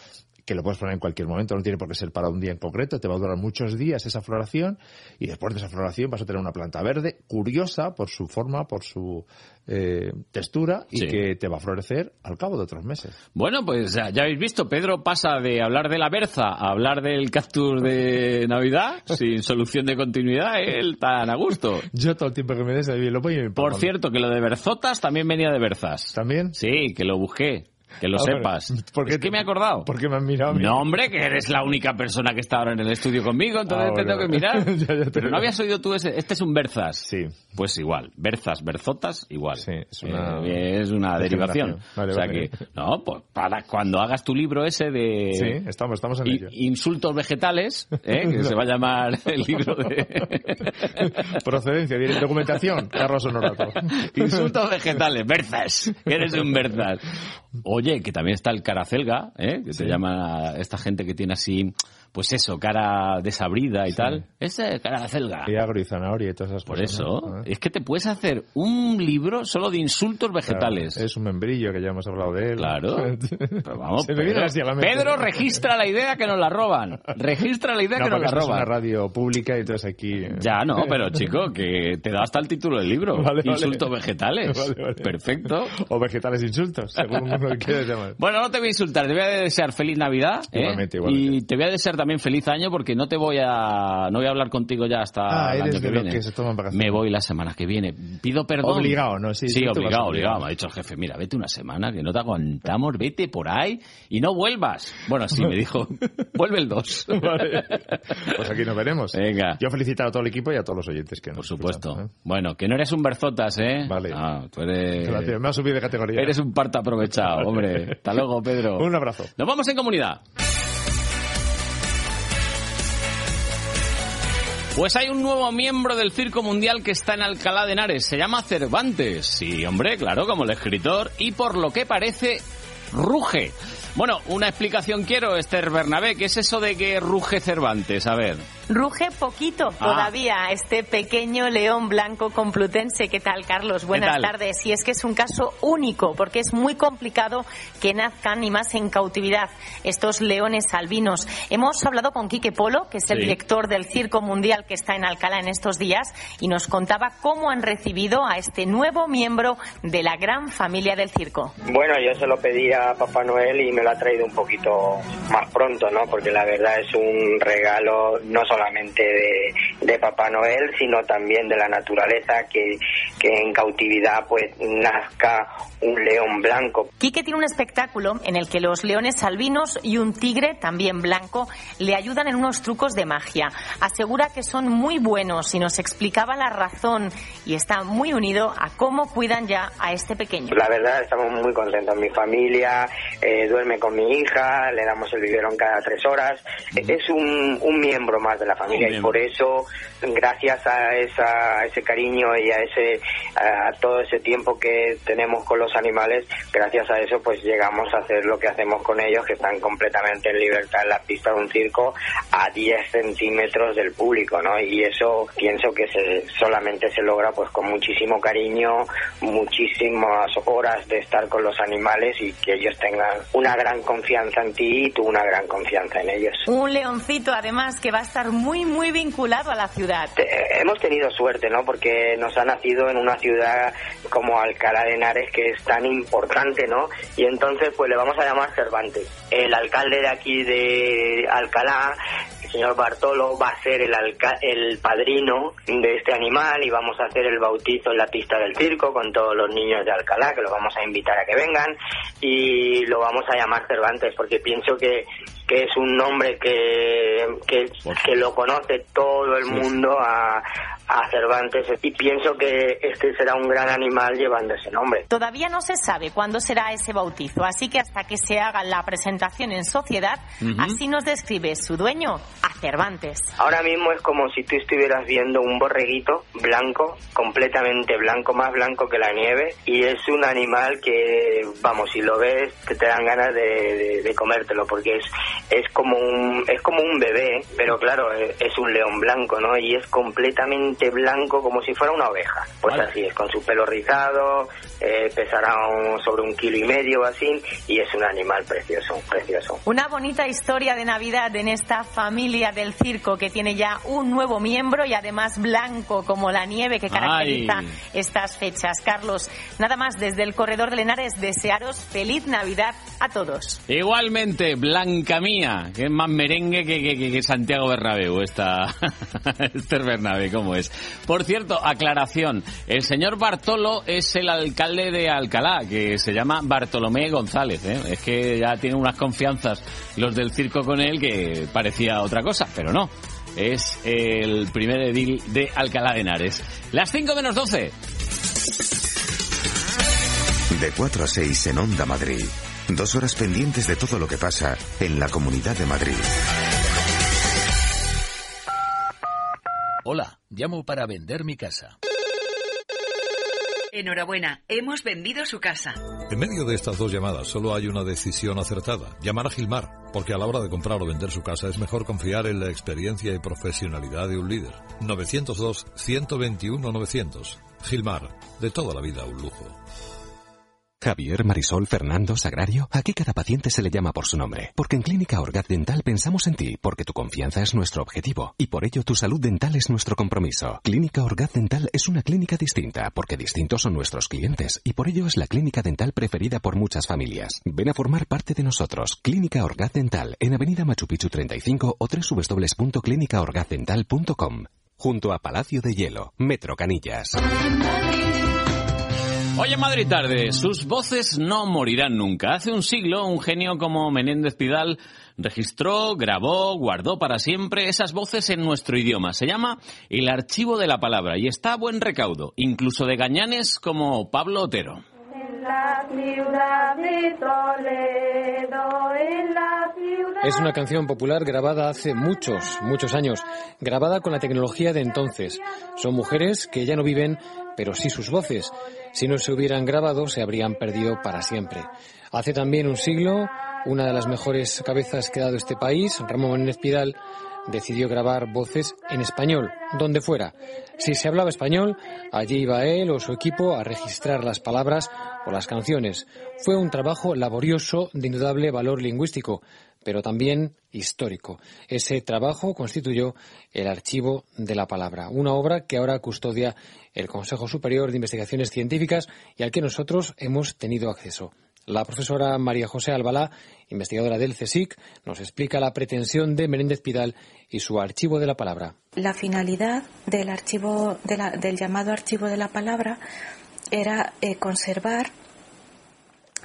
que lo puedes poner en cualquier momento, no tiene por qué ser para un día en concreto, te va a durar muchos días esa floración y después de esa floración vas a tener una planta verde, curiosa por su forma, por su eh, textura y Sí. que te va a florecer al cabo de otros meses. Bueno, pues ya, ya habéis visto, Pedro pasa de hablar de la berza a hablar del cactus de Navidad sin solución de continuidad, ¿eh? él tan a gusto. Yo todo el tiempo que me des, lo pongo y me Por cierto, que lo de berzotas también venía de berzas. ¿También? Sí, que lo busqué. Que lo Ah, sepas. ¿Por qué es que me he acordado. ¿Por qué me han mirado? No, hombre, que eres la única persona que está ahora en el estudio conmigo, entonces Ah, te tengo que mirar. Ya, ya te Pero no habías oído tú ese. Este es un Berzas. Sí. Pues igual. Berzas, Berzotas, igual. Sí, es una- Eh, es una derivación. Vale, o sea vale. que, no, pues para cuando hagas tu libro ese de. Sí, estamos, estamos en i- ello. Insultos vegetales, ¿eh? que se va a llamar el libro de. Procedencia, documentación, Carlos Honorato. Insultos vegetales, Berzas, eres un Berzas. Oye, que también está el caracelga, ¿eh? que se llama esta gente que tiene así, pues eso, cara desabrida y tal. Ese caracelga. Y agro y zanahoria y todas esas Por cosas. eso, ¿no? Ah. es que te puedes hacer un libro solo de insultos vegetales. Claro, es un membrillo que ya hemos hablado de él. Claro. Pero vamos, Se Pedro, la registra la idea que nos la roban. Registra la idea No, que nos la esto es una roban. radio pública y entonces aquí... eh, Ya, no, pero chico, que te da hasta el título del libro. Vale, vale. Insultos vegetales. Vale. Perfecto. O vegetales insultos, según uno quieras llamar. Bueno, no te voy a insultar, te voy a desear feliz Navidad. ¿eh? Igualmente, igualmente. Y te voy a desear también feliz año porque no te voy a no voy a hablar contigo ya hasta Ah, el eres año que de viene. que se toman vacaciones. Me voy la semana que viene. Pido perdón. Obligado, ¿no? Sí, obligado, obligado. Me ha dicho el jefe, mira, vete una semana que no te aguantamos, vete por ahí y no vuelvas. Bueno, sí, me dijo, vuelve el 2. Vale. Pues aquí nos veremos. Venga. Yo felicitar a todo el equipo y a todos los oyentes que nos Por supuesto. ¿eh? Bueno, que no eres un Berzotas, ¿eh? Vale. Ah, tú eres... Gracias, me ha subido de categoría. Eres un parta aprovechado, hombre. Hasta luego, Pedro. Un abrazo. Nos vamos en comunidad. Pues hay un nuevo miembro del Circo Mundial que está en Alcalá de Henares. Se llama Cervantes. Sí, hombre, claro, como el escritor. Y por lo que parece, ruge. Bueno, una explicación quiero, Esther Bernabé. ¿Qué es eso de que ruge Cervantes? A ver. Ruge poquito Ah. todavía este pequeño león blanco complutense. ¿Qué tal, Carlos? Buenas tal? tardes. Y es que es un caso único porque es muy complicado que nazcan y más en cautividad estos leones albinos. Hemos hablado con Quique Polo, que es el Sí. director del Circo Mundial que está en Alcalá en estos días, y nos contaba cómo han recibido a este nuevo miembro de la gran familia del circo. Bueno, yo se lo pedí a Papá Noel y me lo ha traído un poquito más pronto, ¿no? Porque la verdad es un regalo no solamente de, de Papá Noel, sino también de la naturaleza, que, que en cautividad pues nazca un león blanco. Quique tiene un espectáculo en el que los leones albinos y un tigre, también blanco, le ayudan en unos trucos de magia. Asegura que son muy buenos y nos explicaba la razón y está muy unido a cómo cuidan ya a este pequeño. La verdad estamos muy contentos. Mi familia eh, duerme con mi hija, le damos el biberón cada tres horas. Es un, un miembro más de la familia y por eso, gracias a, esa, a ese cariño y a ese a todo ese tiempo que tenemos con los animales, gracias a eso pues llegamos a hacer lo que hacemos con ellos, que están completamente en libertad en la pista de un circo a 10 centímetros del público, ¿no? Y eso pienso que se, solamente se logra pues con muchísimo cariño, muchísimas horas de estar con los animales y que ellos tengan una gran confianza en ti y tú una gran confianza en ellos. Un leoncito, además, que va a estar muy, muy vinculado a la ciudad. Hemos tenido suerte, ¿no? Porque nos ha nacido en una ciudad como Alcalá de Henares, que es tan importante, ¿no? Y entonces, pues le vamos a llamar Cervantes. El alcalde de aquí de Alcalá, el señor Bartolo, va a ser el, alca- el padrino de este animal y vamos a hacer el bautizo en la pista del circo con todos los niños de Alcalá, que los vamos a invitar a que vengan y lo vamos a llamar Cervantes, porque pienso que que es un nombre que, que, que lo conoce todo el mundo a, a Cervantes y pienso que este será un gran animal llevando ese nombre. Todavía no se sabe cuándo será ese bautizo, así que hasta que se haga la presentación en sociedad, Ujú. así nos describe su dueño, a Cervantes. Ahora mismo es como si tú estuvieras viendo un borreguito blanco, completamente blanco, más blanco que la nieve, y es un animal que, vamos, si lo ves, te, te dan ganas de, de- de comértelo, porque es, es como un, es como un bebé, pero claro, es, es un león blanco, ¿no? Y es completamente blanco como si fuera una oveja. Pues Vale. así es, con su pelo rizado, eh, pesará un- sobre un kilo y medio o así, y es un animal precioso, precioso. Una bonita historia de Navidad en esta familia del circo que tiene ya un nuevo miembro y además blanco como la nieve que caracteriza Ay. estas fechas. Carlos, nada más desde el corredor de Lenares, desearos feliz Navidad a todos. Igualmente, Blancamina. Mía, que es más merengue que, que- que- Santiago Bernabéu, esta Esther Bernabé, ¿cómo es? Por cierto, aclaración, el señor Bartolo es el alcalde de Alcalá, que se llama Bartolomé González, ¿eh? Es que ya tiene unas confianzas los del circo con él que parecía otra cosa, pero no. Es el primer edil de Alcalá de Henares. Las 5 menos 12. De 4 a 6 en Onda Madrid. Dos horas pendientes de todo lo que pasa en la Comunidad de Madrid. Hola, llamo para vender mi casa. Enhorabuena, hemos vendido su casa. En medio de estas dos llamadas solo hay una decisión acertada. Llamar a Gilmar, porque a la hora de comprar o vender su casa es mejor confiar en la experiencia y profesionalidad de un líder. 902-121-900. Gilmar, de toda la vida un lujo. Javier, Marisol, Fernando, Sagrario, aquí cada paciente se le llama por su nombre, porque en Clínica Orgaz Dental pensamos en ti, porque tu confianza es nuestro objetivo, y por ello tu salud dental es nuestro compromiso. Clínica Orgaz Dental es una clínica distinta, porque distintos son nuestros clientes, y por ello es la clínica dental preferida por muchas familias. Ven a formar parte de nosotros. Clínica Orgaz Dental, en Avenida Machu Picchu 35 o www.clinicaorgazdental.com, junto a Palacio de Hielo, Metro Canillas. Hoy en Madrid Tarde, sus voces no morirán nunca. Hace un siglo, un genio como Menéndez Pidal registró, grabó, guardó para siempre esas voces en nuestro idioma. Se llama El Archivo de la Palabra y está a buen recaudo, incluso de gañanes como Pablo Otero. En la ciudad de Toledo, en la ciudad... Es una canción popular grabada hace muchos, muchos años, grabada con la tecnología de entonces. Son mujeres que ya no viven, pero sí sus voces. Si no se hubieran grabado, se habrían perdido para siempre. Hace también un siglo, una de las mejores cabezas que ha dado este país, Ramón Menéndez Pidal, decidió grabar voces en español, donde fuera. Si se hablaba español, allí iba él o su equipo a registrar las palabras o las canciones. Fue un trabajo laborioso de indudable valor lingüístico, pero también histórico. Ese trabajo constituyó el Archivo de la Palabra, una obra que ahora custodia el Consejo Superior de Investigaciones Científicas y al que nosotros hemos tenido acceso. La profesora María José Albalá, investigadora del CSIC, nos explica la pretensión de Menéndez Pidal y su Archivo de la Palabra. La finalidad del archivo de la- del llamado archivo de la palabra era eh, conservar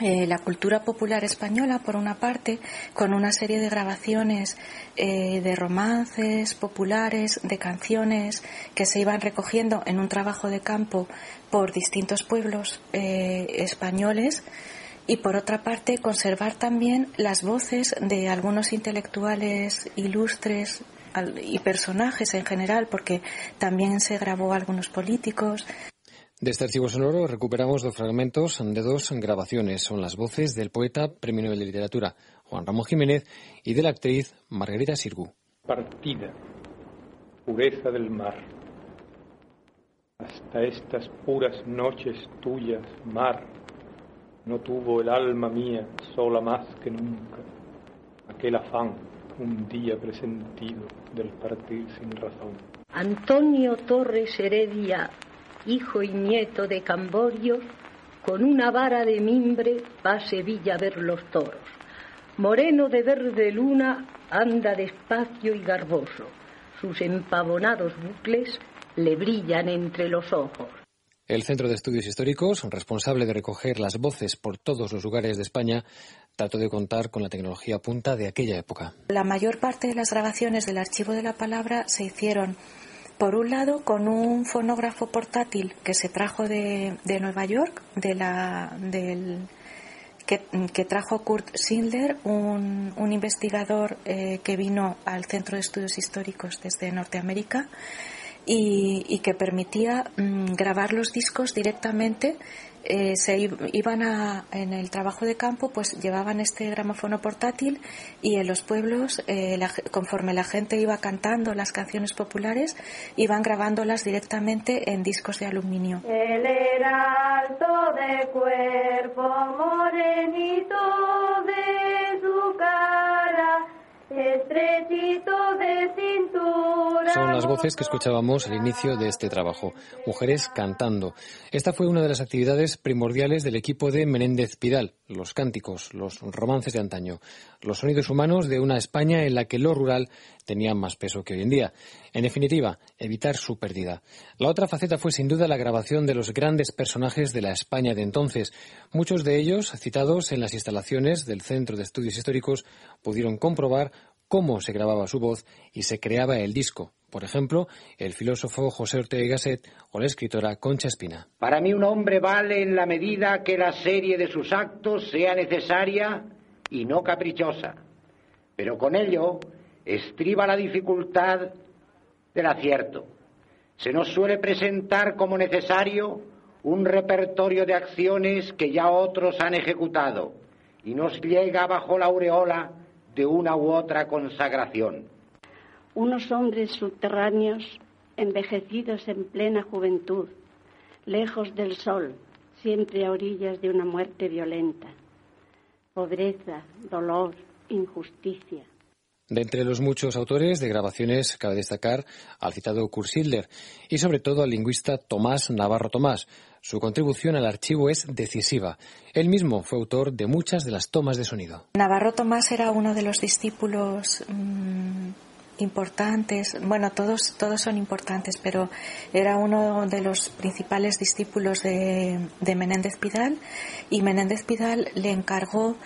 eh, la cultura popular española, por una parte, con una serie de grabaciones eh, de romances populares, de canciones que se iban recogiendo en un trabajo de campo por distintos pueblos eh, españoles y por otra parte conservar también las voces de algunos intelectuales ilustres y personajes en general, porque también se grabó algunos políticos. De este archivo sonoro recuperamos dos fragmentos de dos grabaciones. Son las voces del poeta Premio Nobel de Literatura Juan Ramón Jiménez y de la actriz Margarita Sirgu. partida, pureza del mar. Hasta estas puras noches tuyas, mar, no tuvo el alma mía sola más que nunca aquel afán, un día presentido del partir sin razón. Antonio Torres Heredia, hijo y nieto de Camborio, con una vara de mimbre va a Sevilla a ver los toros. Moreno de verde luna, anda despacio y garboso. Sus empavonados bucles le brillan entre los ojos. El Centro de Estudios Históricos, responsable de recoger las voces por todos los lugares de España, trató de contar con la tecnología punta de aquella época. La mayor parte de las grabaciones del archivo de la palabra se hicieron, por un lado, con un fonógrafo portátil que se trajo de, Nueva York, de la, del, que, trajo Kurt Schindler, un, un investigador eh, que vino al Centro de Estudios Históricos desde Norteamérica y, y que permitía mm, grabar los discos directamente. Eh, se iban a, en el trabajo de campo, pues llevaban este gramófono portátil y en los pueblos, eh, conforme la gente iba cantando las canciones populares, iban grabándolas directamente en discos de aluminio. Estrechito de cintura. Son las voces que escuchábamos al inicio de este trabajo, mujeres cantando. Esta fue una de las actividades primordiales del equipo de Menéndez Pidal, los cánticos, los romances de antaño, los sonidos humanos de una España en la que lo rural tenía más peso que hoy en día. En definitiva, evitar su pérdida. La otra faceta fue sin duda la grabación de los grandes personajes de la España de entonces. Muchos de ellos, citados en las instalaciones del Centro de Estudios Históricos, pudieron comprobar cómo se grababa su voz y se creaba el disco. Por ejemplo, el filósofo José Ortega y Gasset o la escritora Concha Espina. Para mí un hombre vale en la medida que la serie de sus actos sea necesaria y no caprichosa. Pero con ello estriba la dificultad del acierto. Se nos suele presentar como necesario un repertorio de acciones que ya otros han ejecutado y nos llega bajo la aureola de una u otra consagración. Unos hombres subterráneos envejecidos en plena juventud, lejos del sol, siempre a orillas de una muerte violenta. Pobreza, dolor, injusticia. De entre los muchos autores de grabaciones cabe destacar al citado Kurt Schindler y sobre todo al lingüista Tomás Navarro Tomás. Su contribución al archivo es decisiva. Él mismo fue autor de muchas de las tomas de sonido. Navarro Tomás era uno de los discípulos mmm, importantes, bueno, todos, todos son importantes, pero era uno de los principales discípulos de, de Menéndez Pidal y Menéndez Pidal le encargó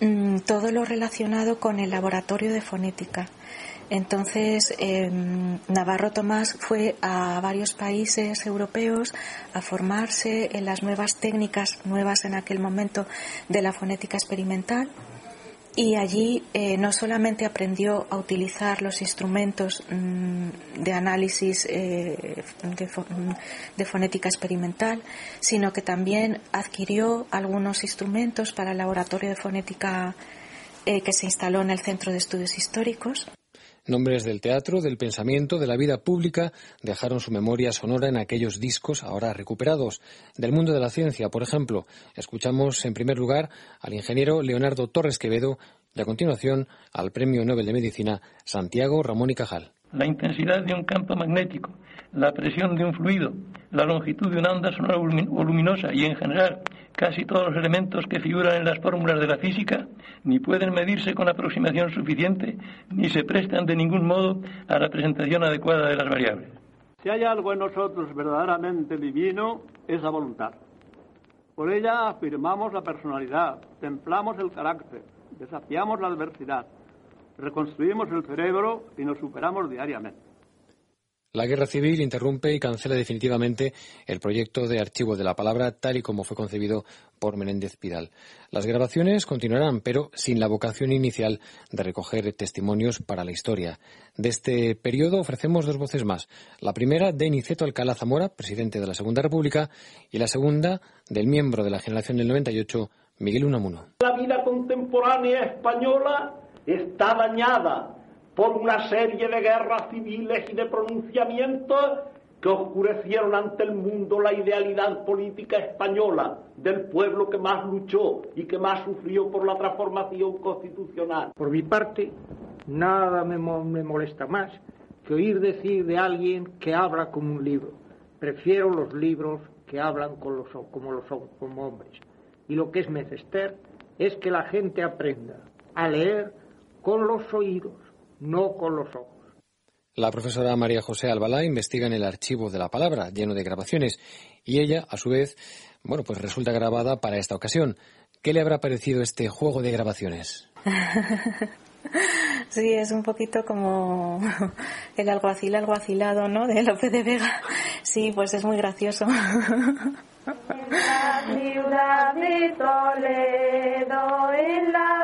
mmm, todo lo relacionado con el laboratorio de fonética. Entonces, eh, Navarro Tomás fue a varios países europeos a formarse en las nuevas técnicas, nuevas en aquel momento, de la fonética experimental. Y allí eh, no solamente aprendió a utilizar los instrumentos mmm, de análisis eh, de, fo de, fonética experimental, sino que también adquirió algunos instrumentos para el laboratorio de fonética eh, que se instaló en el Centro de Estudios Históricos. Nombres del teatro, del pensamiento, de la vida pública dejaron su memoria sonora en aquellos discos ahora recuperados. Del mundo de la ciencia, por ejemplo, escuchamos en primer lugar al ingeniero Leonardo Torres Quevedo y a continuación al Premio Nobel de Medicina Santiago Ramón y Cajal. La intensidad de un campo magnético, la presión de un fluido, la longitud de una onda sonora voluminosa y, en general, casi todos los elementos que figuran en las fórmulas de la física ni pueden medirse con aproximación suficiente ni se prestan de ningún modo a la adecuada de las variables. Si hay algo en nosotros verdaderamente divino, es la voluntad. Por ella afirmamos la personalidad, templamos el carácter, desafiamos la adversidad, reconstruimos el cerebro y nos superamos diariamente. La guerra civil interrumpe y cancela definitivamente el proyecto de archivo de la palabra tal y como fue concebido por Menéndez Pidal. Las grabaciones continuarán, pero sin la vocación inicial de recoger testimonios para la historia. De este periodo ofrecemos dos voces más. La primera de Niceto Alcalá Zamora, presidente de la Segunda República, y la segunda del miembro de la generación del 98, Miguel Unamuno. La vida contemporánea española está dañada por una serie de guerras civiles y de pronunciamientos que oscurecieron ante el mundo la idealidad política española del pueblo que más luchó y que más sufrió por la transformación constitucional. Por mi parte, nada me, me molesta más que oír decir de alguien que habla como un libro. Prefiero los libros que hablan con los, como, los, como hombres. Y lo que es menester es que la gente aprenda a leer con los oídos no con los ojos. La profesora María José Albalá investiga en el archivo de la palabra, lleno de grabaciones, y ella, a su vez, bueno, pues resulta grabada para esta ocasión. ¿Qué le habrá parecido este juego de grabaciones? Sí, es un poquito como el alguacil alguacilado, ¿no? De López de Vega. Sí, pues es muy gracioso. En la ciudad de Toledo, en la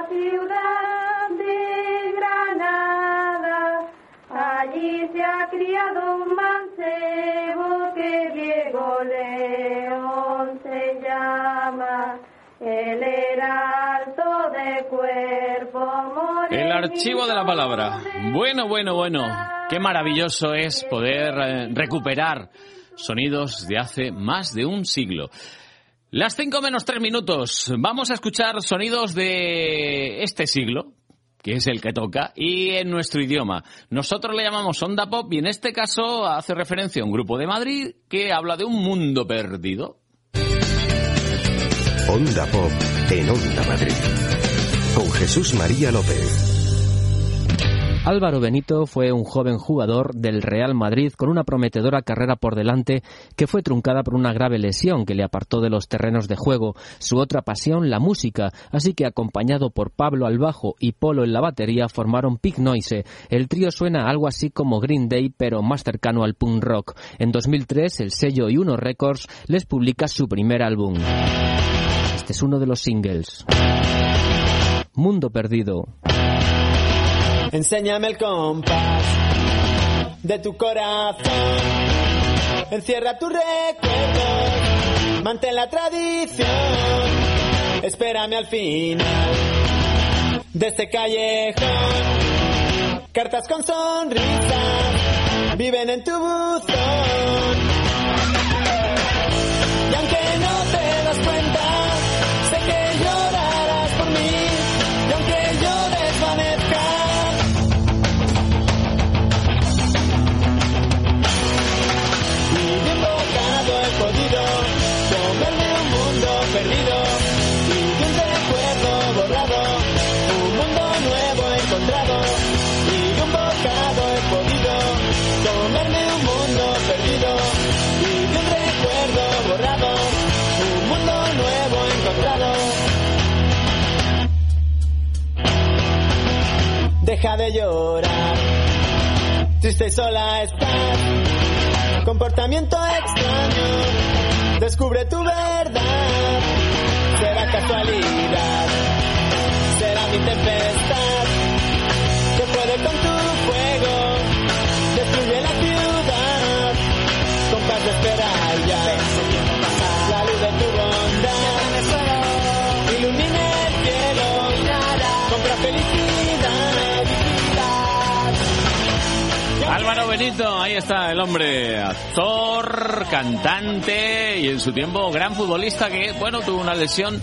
se llama. De cuerpo. El archivo de la palabra. Bueno, bueno, bueno. Qué maravilloso es poder eh, recuperar sonidos de hace más de un siglo. Las cinco menos tres minutos. Vamos a escuchar sonidos de este siglo, que es el que toca, y en nuestro idioma. Nosotros le llamamos Onda Pop y en este caso hace referencia a un grupo de Madrid que habla de un mundo perdido. Onda Pop en Onda Madrid. Con Jesús María López. Álvaro Benito fue un joven jugador del Real Madrid con una prometedora carrera por delante que fue truncada por una grave lesión que le apartó de los terrenos de juego. Su otra pasión, la música, así que acompañado por Pablo al bajo y Polo en la batería formaron Pig Noise. El trío suena algo así como Green Day pero más cercano al punk rock. En 2003 el sello Uno Records les publica su primer álbum. Este es uno de los singles. Mundo Perdido. Enséñame el compás de tu corazón. Encierra tu recuerdo, mantén la tradición. Espérame al final de este callejón. Cartas con sonrisas viven en tu buzón. Deja de llorar, triste y sola estás. Comportamiento extraño, descubre tu verdad. Será casualidad, será mi tempestad. Álvaro Benito, ahí está el hombre, actor, cantante y en su tiempo gran futbolista que, bueno, tuvo una lesión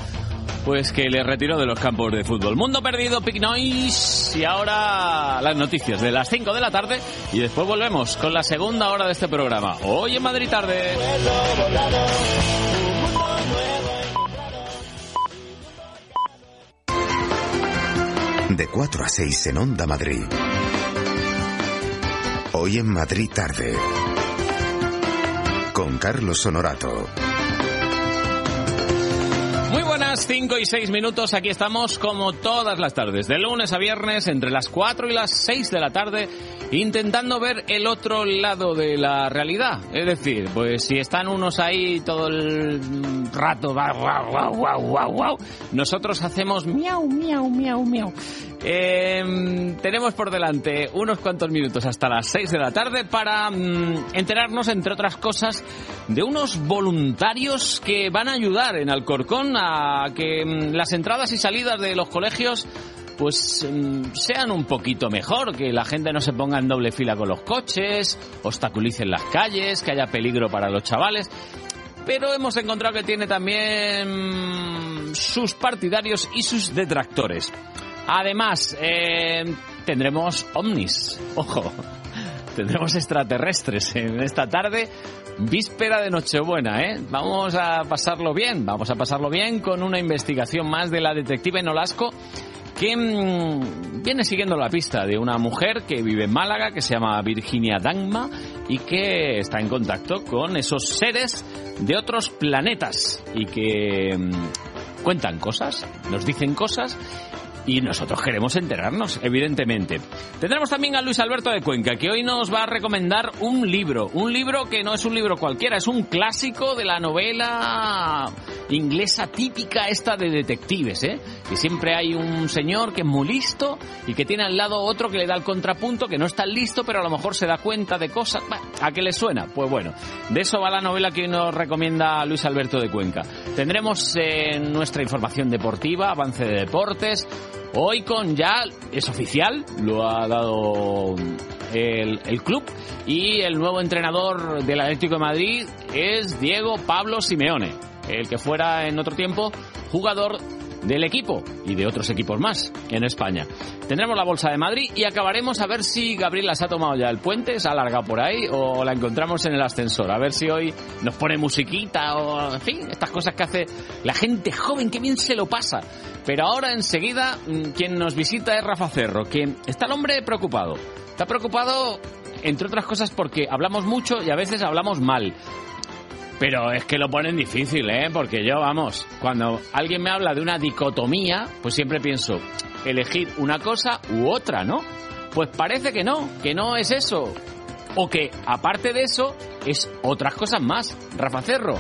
pues que le retiró de los campos de fútbol. Mundo perdido, Pic Noise y ahora las noticias de las 5 de la tarde y después volvemos con la segunda hora de este programa. Hoy en Madrid tarde. De 4 a 6 en Onda Madrid. Hoy en Madrid tarde. Con Carlos Honorato. Muy buenas, 5 y 6 minutos. Aquí estamos como todas las tardes, de lunes a viernes, entre las 4 y las 6 de la tarde, intentando ver el otro lado de la realidad. Es decir, pues si están unos ahí todo el rato, nosotros hacemos miau, miau, miau, miau. Eh, tenemos por delante unos cuantos minutos hasta las 6 de la tarde para mm, enterarnos, entre otras cosas, de unos voluntarios que van a ayudar en Alcorcón a que mm, las entradas y salidas de los colegios pues mm, sean un poquito mejor, que la gente no se ponga en doble fila con los coches, obstaculicen las calles, que haya peligro para los chavales. Pero hemos encontrado que tiene también sus partidarios y sus detractores. Además, eh, tendremos ovnis, ojo, tendremos extraterrestres en esta tarde, víspera de Nochebuena, ¿eh? Vamos a pasarlo bien, vamos a pasarlo bien con una investigación más de la detective Nolasco que viene siguiendo la pista de una mujer que vive en Málaga, que se llama Virginia Dangma y que está en contacto con esos seres de otros planetas y que mm, cuentan cosas, nos dicen cosas y nosotros queremos enterarnos, evidentemente. Tendremos también a Luis Alberto de Cuenca, que hoy nos va a recomendar un libro. Un libro que no es un libro cualquiera, es un clásico de la novela inglesa típica esta de detectives, ¿eh? Que siempre hay un señor que es muy listo y que tiene al lado otro que le da el contrapunto, que no es tan listo, pero a lo mejor se da cuenta de cosas. ¿A qué le suena? Pues bueno, de eso va la novela que nos recomienda Luis Alberto de Cuenca. Tendremos eh, nuestra información deportiva, avance de deportes, Hoy con ya, es oficial, lo ha dado el, el, club y el nuevo entrenador del Atlético de Madrid es Diego Pablo Simeone, el que fuera en otro tiempo jugador del equipo y de otros equipos más en España. Tendremos la Bolsa de Madrid y acabaremos a ver si Gabriela se ha tomado ya el puente, se ha alargado por ahí o la encontramos en el ascensor. A ver si hoy nos pone musiquita o, en fin, estas cosas que hace la gente joven, que bien se lo pasa. Pero ahora enseguida mm, quien nos visita es Rafa Cerro, que está el hombre preocupado. Está preocupado, entre otras cosas, porque hablamos mucho y a veces hablamos mal. Pero es que lo ponen difícil, ¿eh? Porque yo, vamos, cuando alguien me habla de una dicotomía, pues siempre pienso, elegir una cosa u otra, ¿no? Pues parece que no, que no es eso. O que, aparte de eso, es otras cosas más. Rafa Cerro.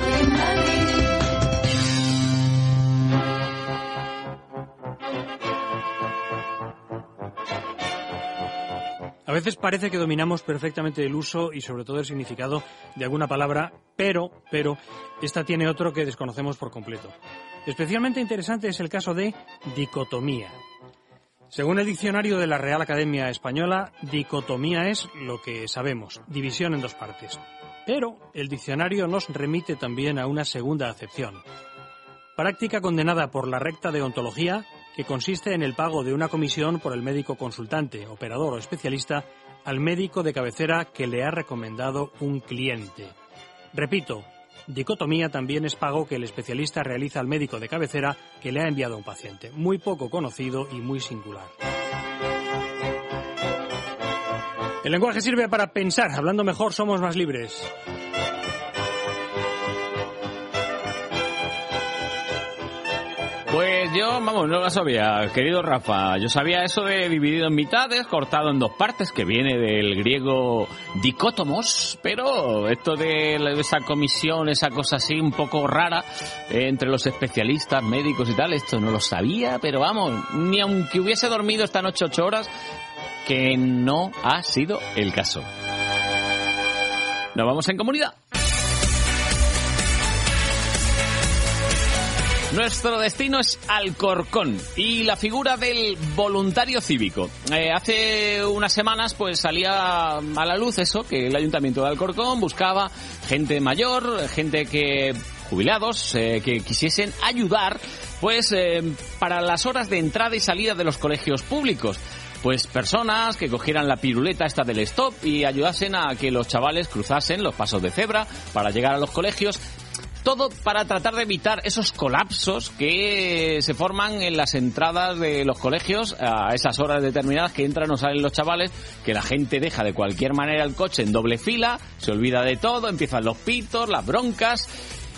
A veces parece que dominamos perfectamente el uso y sobre todo el significado de alguna palabra, pero, pero, esta tiene otro que desconocemos por completo. Especialmente interesante es el caso de dicotomía. Según el diccionario de la Real Academia Española, dicotomía es lo que sabemos, división en dos partes. Pero el diccionario nos remite también a una segunda acepción. Práctica condenada por la recta deontología que consiste en el pago de una comisión por el médico consultante, operador o especialista al médico de cabecera que le ha recomendado un cliente. Repito, dicotomía también es pago que el especialista realiza al médico de cabecera que le ha enviado un paciente, muy poco conocido y muy singular. El lenguaje sirve para pensar, hablando mejor somos más libres. Yo, vamos, no lo sabía, querido Rafa. Yo sabía eso de dividido en mitades, cortado en dos partes, que viene del griego dicótomos, pero esto de esa comisión, esa cosa así un poco rara eh, entre los especialistas, médicos y tal, esto no lo sabía, pero vamos, ni aunque hubiese dormido esta noche ocho horas, que no ha sido el caso. Nos vamos en comunidad. Nuestro destino es Alcorcón y la figura del voluntario cívico. Eh, hace unas semanas pues salía a la luz eso, que el Ayuntamiento de Alcorcón buscaba gente mayor, gente que jubilados eh, que quisiesen ayudar pues eh, para las horas de entrada y salida de los colegios públicos pues personas que cogieran la piruleta esta del stop y ayudasen a que los chavales cruzasen los pasos de cebra para llegar a los colegios todo para tratar de evitar esos colapsos que se forman en las entradas de los colegios a esas horas determinadas que entran o salen los chavales, que la gente deja de cualquier manera el coche en doble fila, se olvida de todo, empiezan los pitos, las broncas.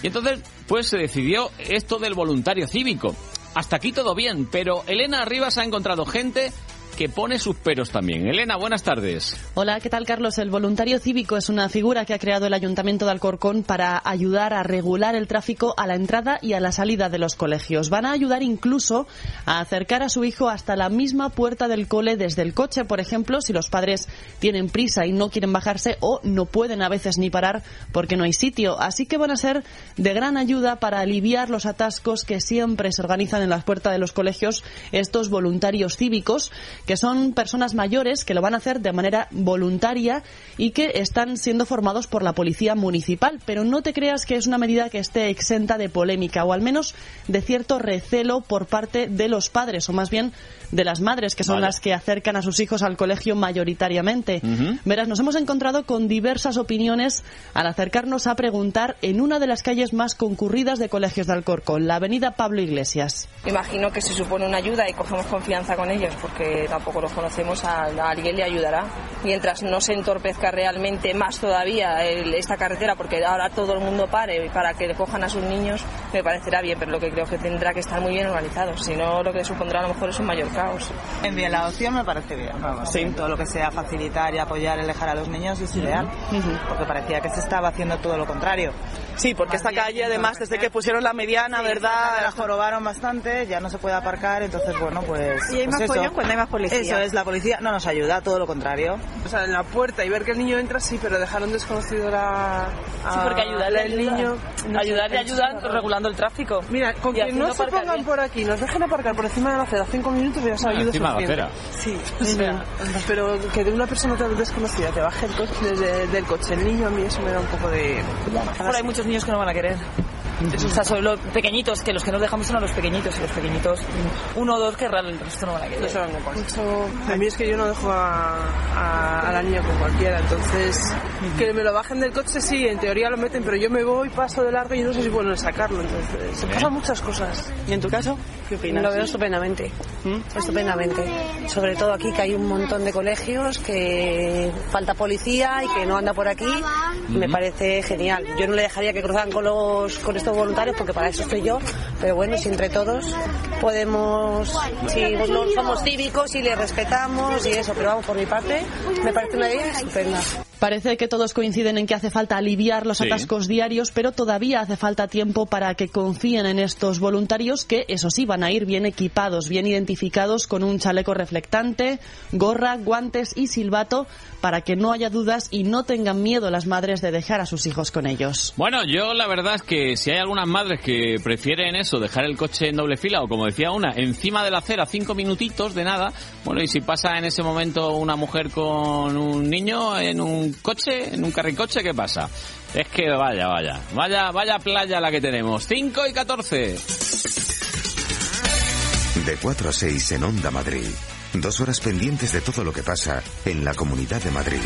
Y entonces, pues se decidió esto del voluntario cívico. Hasta aquí todo bien, pero Elena Arribas ha encontrado gente que pone sus peros también. Elena, buenas tardes. Hola, ¿qué tal Carlos? El voluntario cívico es una figura que ha creado el Ayuntamiento de Alcorcón para ayudar a regular el tráfico a la entrada y a la salida de los colegios. Van a ayudar incluso a acercar a su hijo hasta la misma puerta del cole desde el coche, por ejemplo, si los padres tienen prisa y no quieren bajarse o no pueden a veces ni parar porque no hay sitio. Así que van a ser de gran ayuda para aliviar los atascos que siempre se organizan en las puertas de los colegios estos voluntarios cívicos que son personas mayores que lo van a hacer de manera voluntaria y que están siendo formados por la policía municipal. Pero no te creas que es una medida que esté exenta de polémica o al menos de cierto recelo por parte de los padres o más bien de las madres que son Vale. las que acercan a sus hijos al colegio mayoritariamente. Verás, nos hemos encontrado con diversas opiniones al acercarnos a preguntar en una de las calles más concurridas de colegios de Alcorcón, la avenida Pablo Iglesias. Imagino que si supone una ayuda y cogemos confianza con ellos, porque tampoco los conocemos, a, a alguien le ayudará. Mientras no se entorpezca realmente más todavía el- esta carretera, porque ahora todo el mundo pare para que le cojan a sus niños, me parecerá bien, pero lo que creo que tendrá que estar muy bien organizado. Si no, lo que supondrá a lo mejor es un mayor caos. En bien, la opción me parece bien, vamos. Sí. Todo lo que sea facilitar y apoyar, alejar a los niños es ideal. Porque parecía que se estaba haciendo todo lo contrario. Sí, porque esta calle, además, desde que pusieron la mediana, ¿verdad? La jorobaron bastante, ya no se puede aparcar, entonces, bueno, pues. Y hay pues más eso. follón cuando hay más policía. Eso es, la policía no nos ayuda, todo lo contrario. O sea, en la puerta y ver que el niño entra, sí, pero dejar un desconocido la... Sí, porque ayudarle al niño... Ayudarle ayudan regulando el tráfico. Mira, con Y que no se aparcar pongan bien. por aquí, nos dejen aparcar por encima de la acera cinco minutos, ya se Ah, ayuda encima de la suficiente. Sí, o sea, pero que de una persona tan desconocida te baje el coche desde del coche el niño, a mí eso me da un poco de... Ahora hay muchos niños que no van a querer. O sea, son los pequeñitos, que los que nos dejamos son a los pequeñitos, y los pequeñitos, uno o dos que el resto no van a querer. A mí es que yo no dejo a, a- a la niña con cualquiera, entonces que me lo bajen del coche sí, en teoría lo meten, pero yo me voy, paso de largo y no sé si pueden sacarlo, entonces se pasan muchas cosas. ¿Y en tu caso? ¿Qué opinas? Lo veo estupendamente, Estupendamente. sobre todo aquí que hay un montón de colegios que falta policía y que no anda por aquí, me parece genial. Yo no le dejaría que cruzaran con los con voluntarios porque para eso estoy yo, pero bueno, si entre todos podemos, si no somos cívicos y le respetamos y eso, pero vamos, por mi parte, me parece una idea estupenda. Parece que todos coinciden en que hace falta aliviar los Sí. atascos diarios, pero todavía hace falta tiempo para que confíen en estos voluntarios que, eso sí, van a ir bien equipados, bien identificados con un chaleco reflectante, gorra, guantes y silbato para que no haya dudas y no tengan miedo las madres de dejar a sus hijos con ellos. Bueno, yo la verdad es que si hay algunas madres que prefieren eso, dejar el coche en doble fila o como decía una, encima de la acera, cinco minutitos de nada, bueno, y si pasa en ese momento una mujer con un niño en un coche, en un carricoche, ¿qué pasa? Es que vaya, vaya, vaya, vaya playa la que tenemos. 5 y 14. De 4 a 6 en Onda Madrid. Dos horas pendientes de todo lo que pasa en la Comunidad de Madrid.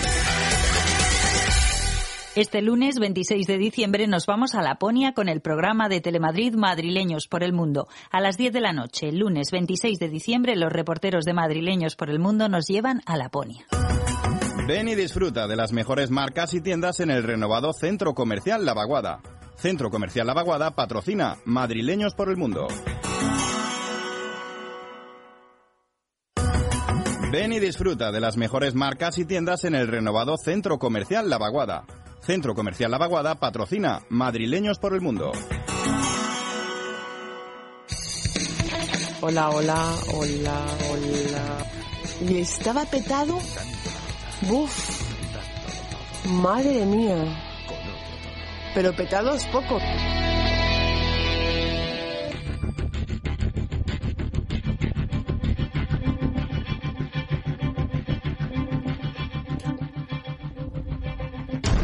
Este lunes 26 de diciembre nos vamos a Laponia con el programa de Telemadrid Madrileños por el Mundo. A las 10 de la noche, lunes 26 de diciembre, los reporteros de Madrileños por el Mundo nos llevan a Laponia. Ven y disfruta de las mejores marcas y tiendas en el renovado Centro Comercial La Vaguada. Centro Comercial La Vaguada patrocina Madrileños por el Mundo. Ven y disfruta de las mejores marcas y tiendas en el renovado Centro Comercial La Vaguada. Centro Comercial La Vaguada patrocina Madrileños por el Mundo. Hola, hola, hola, hola. ¿Y estaba petado? Buf. Madre mía. Pero petado es poco.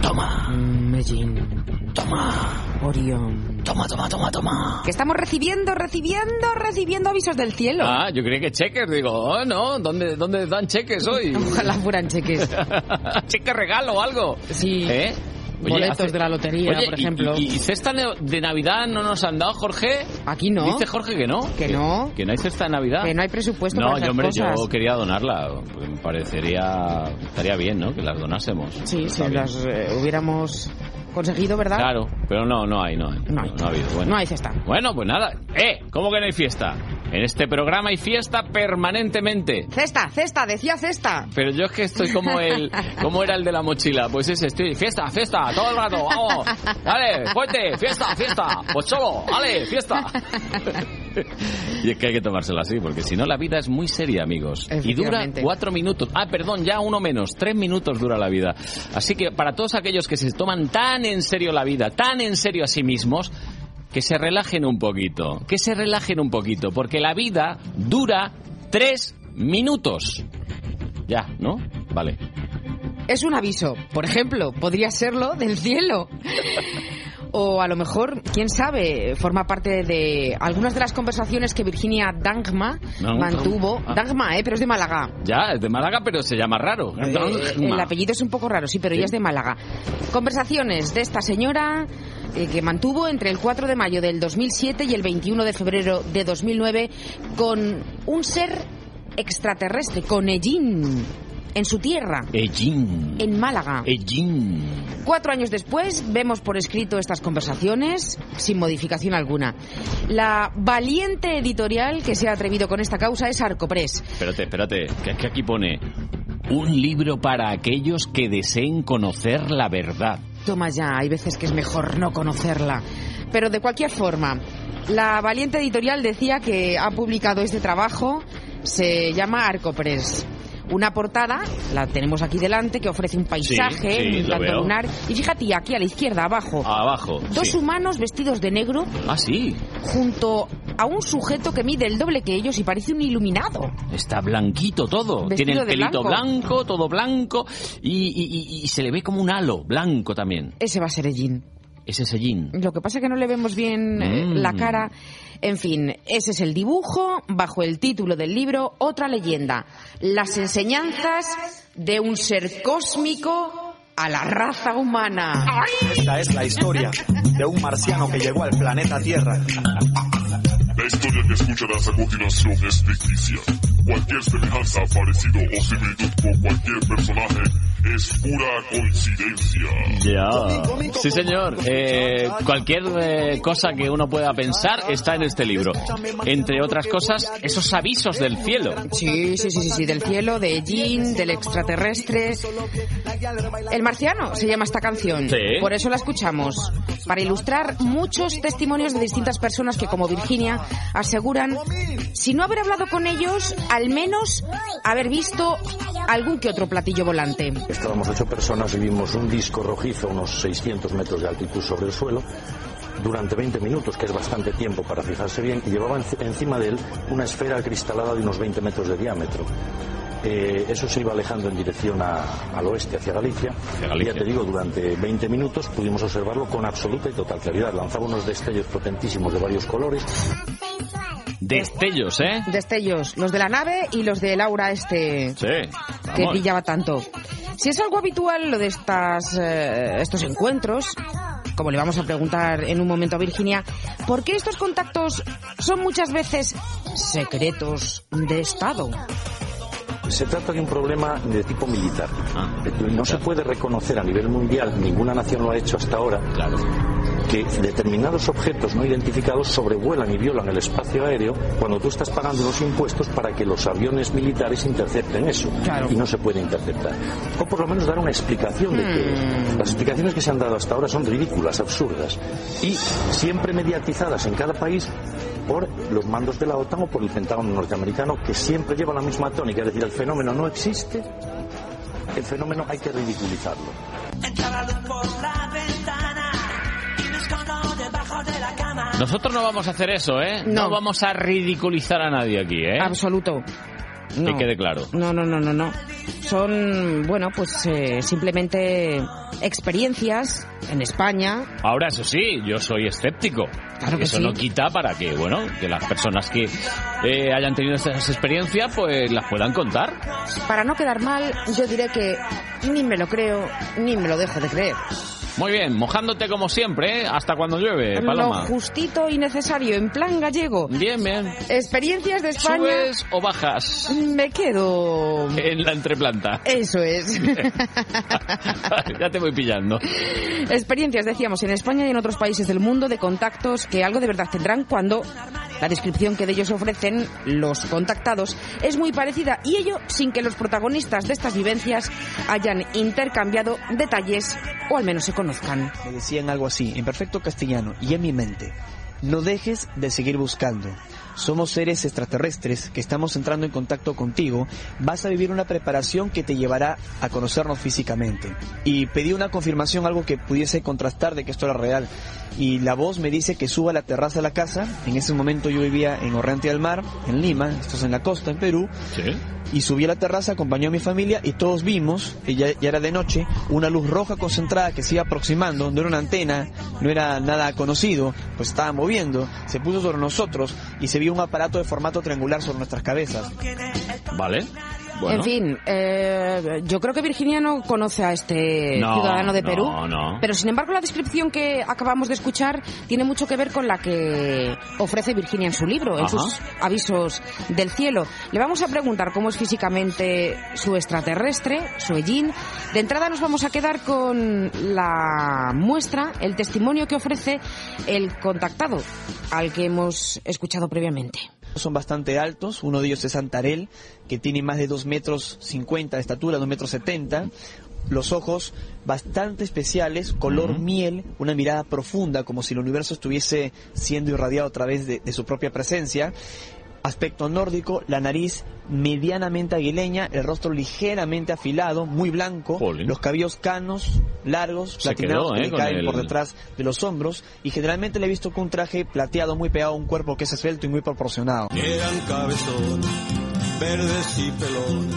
Toma. Medellín. Toma. Orión. Toma, toma, toma, toma. Que estamos recibiendo, recibiendo, recibiendo avisos del cielo. Ah, yo creía que cheques, digo, oh, no, ¿dónde, dónde dan cheques hoy? Ojalá fueran cheques. cheque regalo o algo. Sí. ¿Eh? Boletos de la lotería, Oye, por y- ejemplo. Y, y cesta ne- de Navidad no nos han dado, Jorge? Aquí no. Dice Jorge que no. Que no. Que no hay cesta de Navidad. Que no hay presupuesto No, para yo, esas hombre, cosas. yo quería donarla. Me parecería... Estaría bien, ¿no? Que las donásemos. Sí, si las eh, hubiéramos conseguido, ¿verdad? Claro, pero no, no hay, no hay. No, no ha habido. Bueno. No hay cesta. Bueno, pues nada. ¡Eh! ¿Cómo que no hay fiesta? En este programa hay fiesta permanentemente. Cesta, cesta, decía cesta. Pero yo es que estoy como el... ¿Cómo era el de la mochila? Pues ese, estoy... Fiesta, fiesta, todo el rato, vamos. Dale, fuerte, fiesta, fiesta. Pues solo, dale, fiesta. Y es que hay que tomárselo así, porque si no la vida es muy seria, amigos. Y dura cuatro minutos. Ah, perdón, ya uno menos. Tres minutos dura la vida. Así que para todos aquellos que se toman tan en serio la vida, tan en serio a sí mismos, que se relajen un poquito. Que se relajen un poquito, porque la vida dura tres minutos. Ya, ¿no? Vale. Es un aviso. Por ejemplo, podría serlo del cielo. O a lo mejor, quién sabe, forma parte de algunas de las conversaciones que Virginia Dangma mantuvo. Ah. Dangma, ¿eh? Pero es de Málaga. Ya, es de Málaga, pero se llama raro. Eh, el apellido es un poco raro, sí, pero ella es de Málaga. Conversaciones de esta señora eh, que mantuvo entre el 4 de mayo del 2007 y el 21 de febrero de 2009 con un ser extraterrestre, con Ellín, en su tierra, Ellín. en Málaga. Ellín. Cuatro años después vemos por escrito estas conversaciones sin modificación alguna. La valiente editorial que se ha atrevido con esta causa es Arcopress. Espérate, espérate, que es que aquí pone un libro para aquellos que deseen conocer la verdad. Toma ya, hay veces que es mejor no conocerla. Pero de cualquier forma, la valiente editorial decía que ha publicado este trabajo, se llama Arcopress. Una portada, la tenemos aquí delante, que ofrece un paisaje, Sí, sí, un tanto lunar. Y fíjate, aquí a la izquierda, abajo, Abajo. dos sí. humanos vestidos de negro Ah, sí. junto a un sujeto que mide el doble que ellos y parece un iluminado. Está blanquito todo. Vestido Tiene el pelito blanco. blanco, todo blanco. Y, y- y- y se le ve como un halo blanco también. Ese va a ser Ellín. es ese Jin. Lo que pasa es que no le vemos bien eh, Mm. la cara. En fin, ese es el dibujo bajo el título del libro Otra leyenda. Las enseñanzas de un ser cósmico a la raza humana. Esta es la historia de un marciano que llegó al planeta Tierra. La historia que escucharás a continuación es ficticia. Cualquier semejanza, parecido o similitud con cualquier personaje es pura coincidencia. Ya. Sí, señor. Eh, cualquier eh, cosa que uno pueda pensar está en este libro. Entre otras cosas, esos avisos del cielo. Sí, sí, sí, sí, sí, del cielo, de Jin, del extraterrestre. El marciano se llama esta canción. Sí. Por eso la escuchamos. Para ilustrar muchos testimonios de distintas personas que, como Virginia, aseguran, si no haber hablado con ellos, al menos haber visto algún que otro platillo volante. Estábamos ocho personas y vimos un disco rojizo a unos 600 metros de altitud sobre el suelo durante 20 minutos, que es bastante tiempo para fijarse bien, y llevaba enci- encima de él una esfera cristalada de unos 20 metros de diámetro. Eh, eso se iba alejando en dirección a- al oeste, hacia Galicia. Y ya te digo, durante 20 minutos pudimos observarlo con absoluta y total claridad. Lanzaba unos destellos potentísimos de varios colores. Destellos, ¿eh? Destellos, los de la nave y los del aura este Sí. que brillaba tanto. Si es algo habitual lo de estas, eh, estos encuentros, como le vamos a preguntar en un momento a Virginia, ¿por qué estos contactos son muchas veces secretos de Estado? Se trata de un problema de tipo militar. No se puede reconocer a nivel mundial, ninguna nación lo ha hecho hasta ahora, que determinados objetos no identificados sobrevuelan y violan el espacio aéreo cuando tú estás pagando los impuestos para que los aviones militares intercepten eso. Y no se puede interceptar. O por lo menos dar una explicación de que las explicaciones que se han dado hasta ahora son ridículas, absurdas y siempre mediatizadas en cada país por los mandos de la OTAN o por el Pentágono norteamericano que siempre lleva la misma tónica, es decir, el fenómeno no existe, el fenómeno hay que ridiculizarlo. Nosotros no vamos a hacer eso, ¿eh? No, vamos a ridiculizar a nadie aquí, ¿eh? Absoluto. Que No. quede claro. No, no, no, no, no. Son, bueno, pues eh, simplemente experiencias en España. Ahora, eso sí, yo soy escéptico. Claro que eso sí. no quita para que, bueno, que las personas que eh, hayan tenido esas experiencias, pues las puedan contar. Para no quedar mal, yo diré que ni me lo creo, ni me lo dejo de creer. Muy bien, mojándote como siempre, ¿eh? Hasta cuando llueve, Lo Paloma. justito y necesario, en plan gallego. Bien, bien. Experiencias de España. ¿Subes o bajas? Me quedo. En la entreplanta. Eso es. ya te voy pillando. Experiencias, decíamos, en España y en otros países del mundo de contactos que algo de verdad tendrán cuando la descripción que de ellos ofrecen los contactados es muy parecida y ello sin que los protagonistas de estas vivencias hayan intercambiado detalles o al menos se conozcan. Me decían algo así, en perfecto castellano y en mi mente. No dejes de seguir buscando. Somos seres extraterrestres que estamos entrando en contacto contigo. Vas a vivir una preparación que te llevará a conocernos físicamente. Y pedí una confirmación, algo que pudiese contrastar de que esto era real. Y la voz me dice que suba a la terraza de la casa. En ese momento yo vivía en Orrante del Mar, en Lima, esto es en la costa, en Perú. Y subí a la terraza, acompañó a mi familia y todos vimos, y ya, ya era de noche, una luz roja concentrada que se iba aproximando, no era una antena, no era nada conocido, pues estaba moviendo, se puso sobre nosotros y se vio un aparato de formato triangular sobre nuestras cabezas. Vale. Bueno. En fin, eh, yo creo que Virginia no conoce a este No, ciudadano de Perú. no. Pero sin embargo, la descripción que acabamos de escuchar tiene mucho que ver con la que ofrece Virginia en su libro, en Ajá. sus avisos del cielo. Le vamos a preguntar cómo es físicamente su extraterrestre, su Ellín. De entrada nos vamos a quedar con la muestra, el testimonio que ofrece el contactado al que hemos escuchado previamente. Son bastante altos, uno de ellos es Antarel, que tiene más de 2 metros 50 de estatura, 2 metros 70. Los ojos bastante especiales, color miel, una mirada profunda, como si el universo estuviese siendo irradiado a través de, de su propia presencia. Aspecto nórdico, la nariz medianamente aguileña, el rostro ligeramente afilado, muy blanco, los cabellos canos, largos, Se platinados, quedó, que ¿eh? le caen el- por detrás de los hombros, y generalmente le he visto con un traje plateado muy pegado a un cuerpo que es esbelto y muy proporcionado. Eran cabezón, verdes y pelón,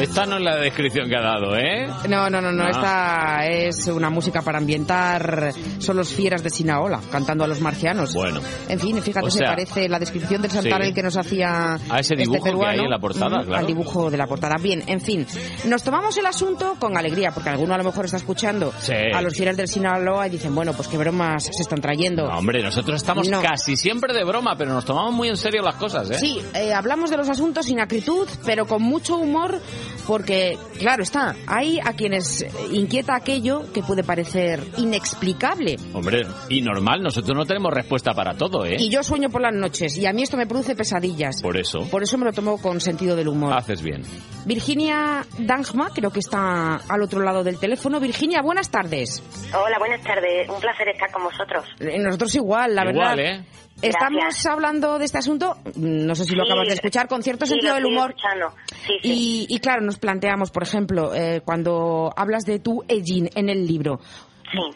Esta no es la descripción que ha dado, ¿eh? No, no, no, no, Ah. esta es una música para ambientar. Son los fieras de Sinaola, cantando a los marcianos. Bueno. En fin, fíjate, O se sea, parece la descripción del santal sí. que nos hacía A ese dibujo este que hay peruano, en la portada, claro. Al dibujo de la portada. Bien, en fin, nos tomamos el asunto con alegría, porque alguno a lo mejor está escuchando Sí. a los fieras del Sinaloa y dicen, bueno, pues qué bromas se están trayendo. No, hombre, nosotros estamos No. casi siempre de broma, pero nos tomamos muy en serio las cosas, ¿eh? Sí, eh, hablamos de los asuntos sin acritud, pero con mucho humor, porque, claro está, hay a quienes inquieta aquello que puede parecer inexplicable. Hombre, y normal, nosotros no tenemos respuesta para todo, ¿eh? Y yo sueño por las noches, y a mí esto me produce pesadillas. Por eso, Por eso me lo tomo con sentido del humor. haces bien. Virginia Dangma, creo que está al otro lado del teléfono. Virginia, buenas tardes. Hola, buenas tardes. Un placer estar con vosotros. Eh, Nosotros igual, la Igual, verdad. ¿eh? Estamos Gracias. hablando de este asunto, no sé si lo Sí, acabas de escuchar, con cierto sí, sentido del humor. sí. Y, y claro, nos planteamos, por ejemplo, eh, cuando hablas de tu Ejin en el libro,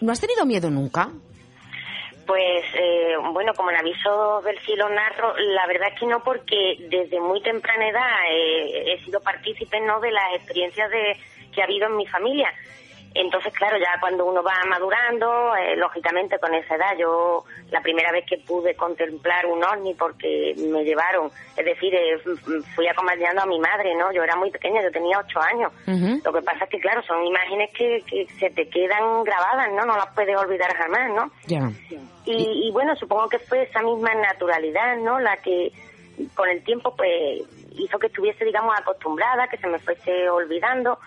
¿no has tenido miedo nunca? Pues eh, bueno, como en aviso del cielo narro, la verdad es que no, porque desde muy temprana edad eh, he sido partícipe no de las experiencias de, que ha habido en mi familia. Entonces, claro, ya cuando uno va madurando, eh, lógicamente con esa edad, yo la primera vez que pude contemplar un ovni porque me llevaron, es decir, eh, fui acompañando a mi madre, ¿no? Yo era muy pequeña, yo tenía ocho años. Lo que pasa es que, claro, son imágenes que, que se te quedan grabadas, ¿no? No las puedes olvidar jamás, ¿no? Ya. Y, y bueno, supongo que fue esa misma naturalidad, ¿no? La que con el tiempo, pues, hizo que estuviese, digamos, acostumbrada, que se me fuese olvidando,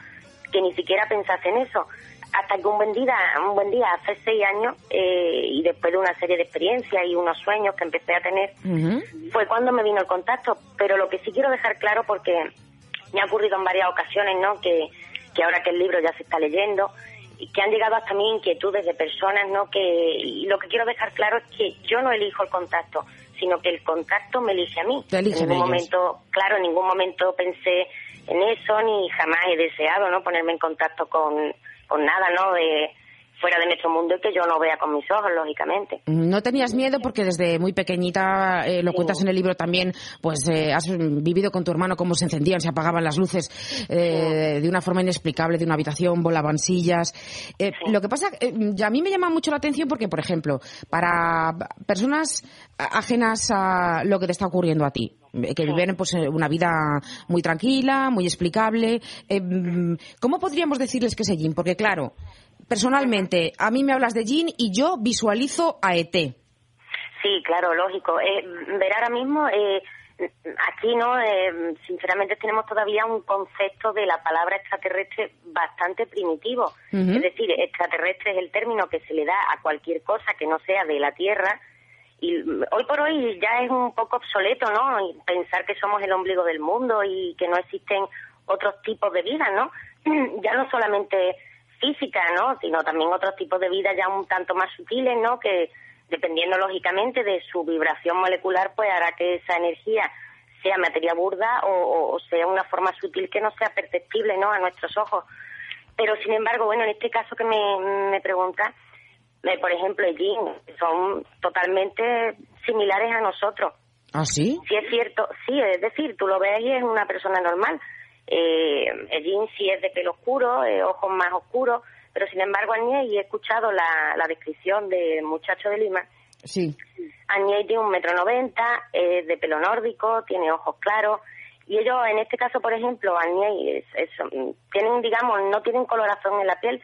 que ni siquiera pensase en eso. Hasta que un buen día, un buen día hace seis años, eh, y después de una serie de experiencias y unos sueños que empecé a tener, fue cuando me vino el contacto. Pero lo que sí quiero dejar claro, porque me ha ocurrido en varias ocasiones, ¿no? Que, que ahora que el libro ya se está leyendo, y que han llegado hasta mí inquietudes de personas, ¿no? Que y lo que quiero dejar claro es que yo no elijo el contacto, sino que el contacto me elige a mí. Te en ningún ellos. momento, claro, en ningún momento pensé en eso, ni jamás he deseado, ¿no? Ponerme en contacto con, con nada, ¿no? De fuera de nuestro mundo y que yo no vea con mis ojos, lógicamente. No tenías miedo porque desde muy pequeñita, eh, lo cuentas en el libro también, pues eh, has vivido con tu hermano cómo se encendían, se apagaban las luces eh, de una forma inexplicable de una habitación, volaban sillas. Eh, Lo que pasa, a mí me llama mucho la atención porque, por ejemplo, para personas ajenas a lo que te está ocurriendo a ti, que viven pues una vida muy tranquila, muy explicable, eh, mm, ¿cómo podríamos decirles que es Jin? Porque claro, personalmente, a mí me hablas de Jin y yo visualizo a ET. Sí, claro, lógico. Eh, ver ahora mismo, eh, aquí, ¿no? Eh, sinceramente tenemos todavía un concepto de la palabra extraterrestre bastante primitivo. Es decir, extraterrestre es el término que se le da a cualquier cosa que no sea de la Tierra. Y hoy por hoy ya es un poco obsoleto, ¿no? Pensar que somos el ombligo del mundo y que no existen otros tipos de vida, ¿no? ya no solamente física, ¿no? Sino también otros tipos de vida ya un tanto más sutiles, ¿no? Que dependiendo lógicamente de su vibración molecular, pues hará que esa energía sea materia burda o, sea una forma sutil que no sea perceptible, ¿no? A nuestros ojos. Pero sin embargo, bueno, en este caso que me, me pregunta, eh, por ejemplo, el yin, son totalmente similares a nosotros. ¿Ah, sí? Sí es cierto, sí, es decir, tú lo ves y es una persona normal. Eh, Jin sí es de pelo oscuro, eh, ojos más oscuros, pero sin embargo Añez, y he escuchado la, la descripción del muchacho de Lima, Sí. Tiene un metro noventa, es de pelo nórdico, tiene ojos claros, y ellos en este caso, por ejemplo, Añez, es- es- tienen, digamos, no tienen coloración en la piel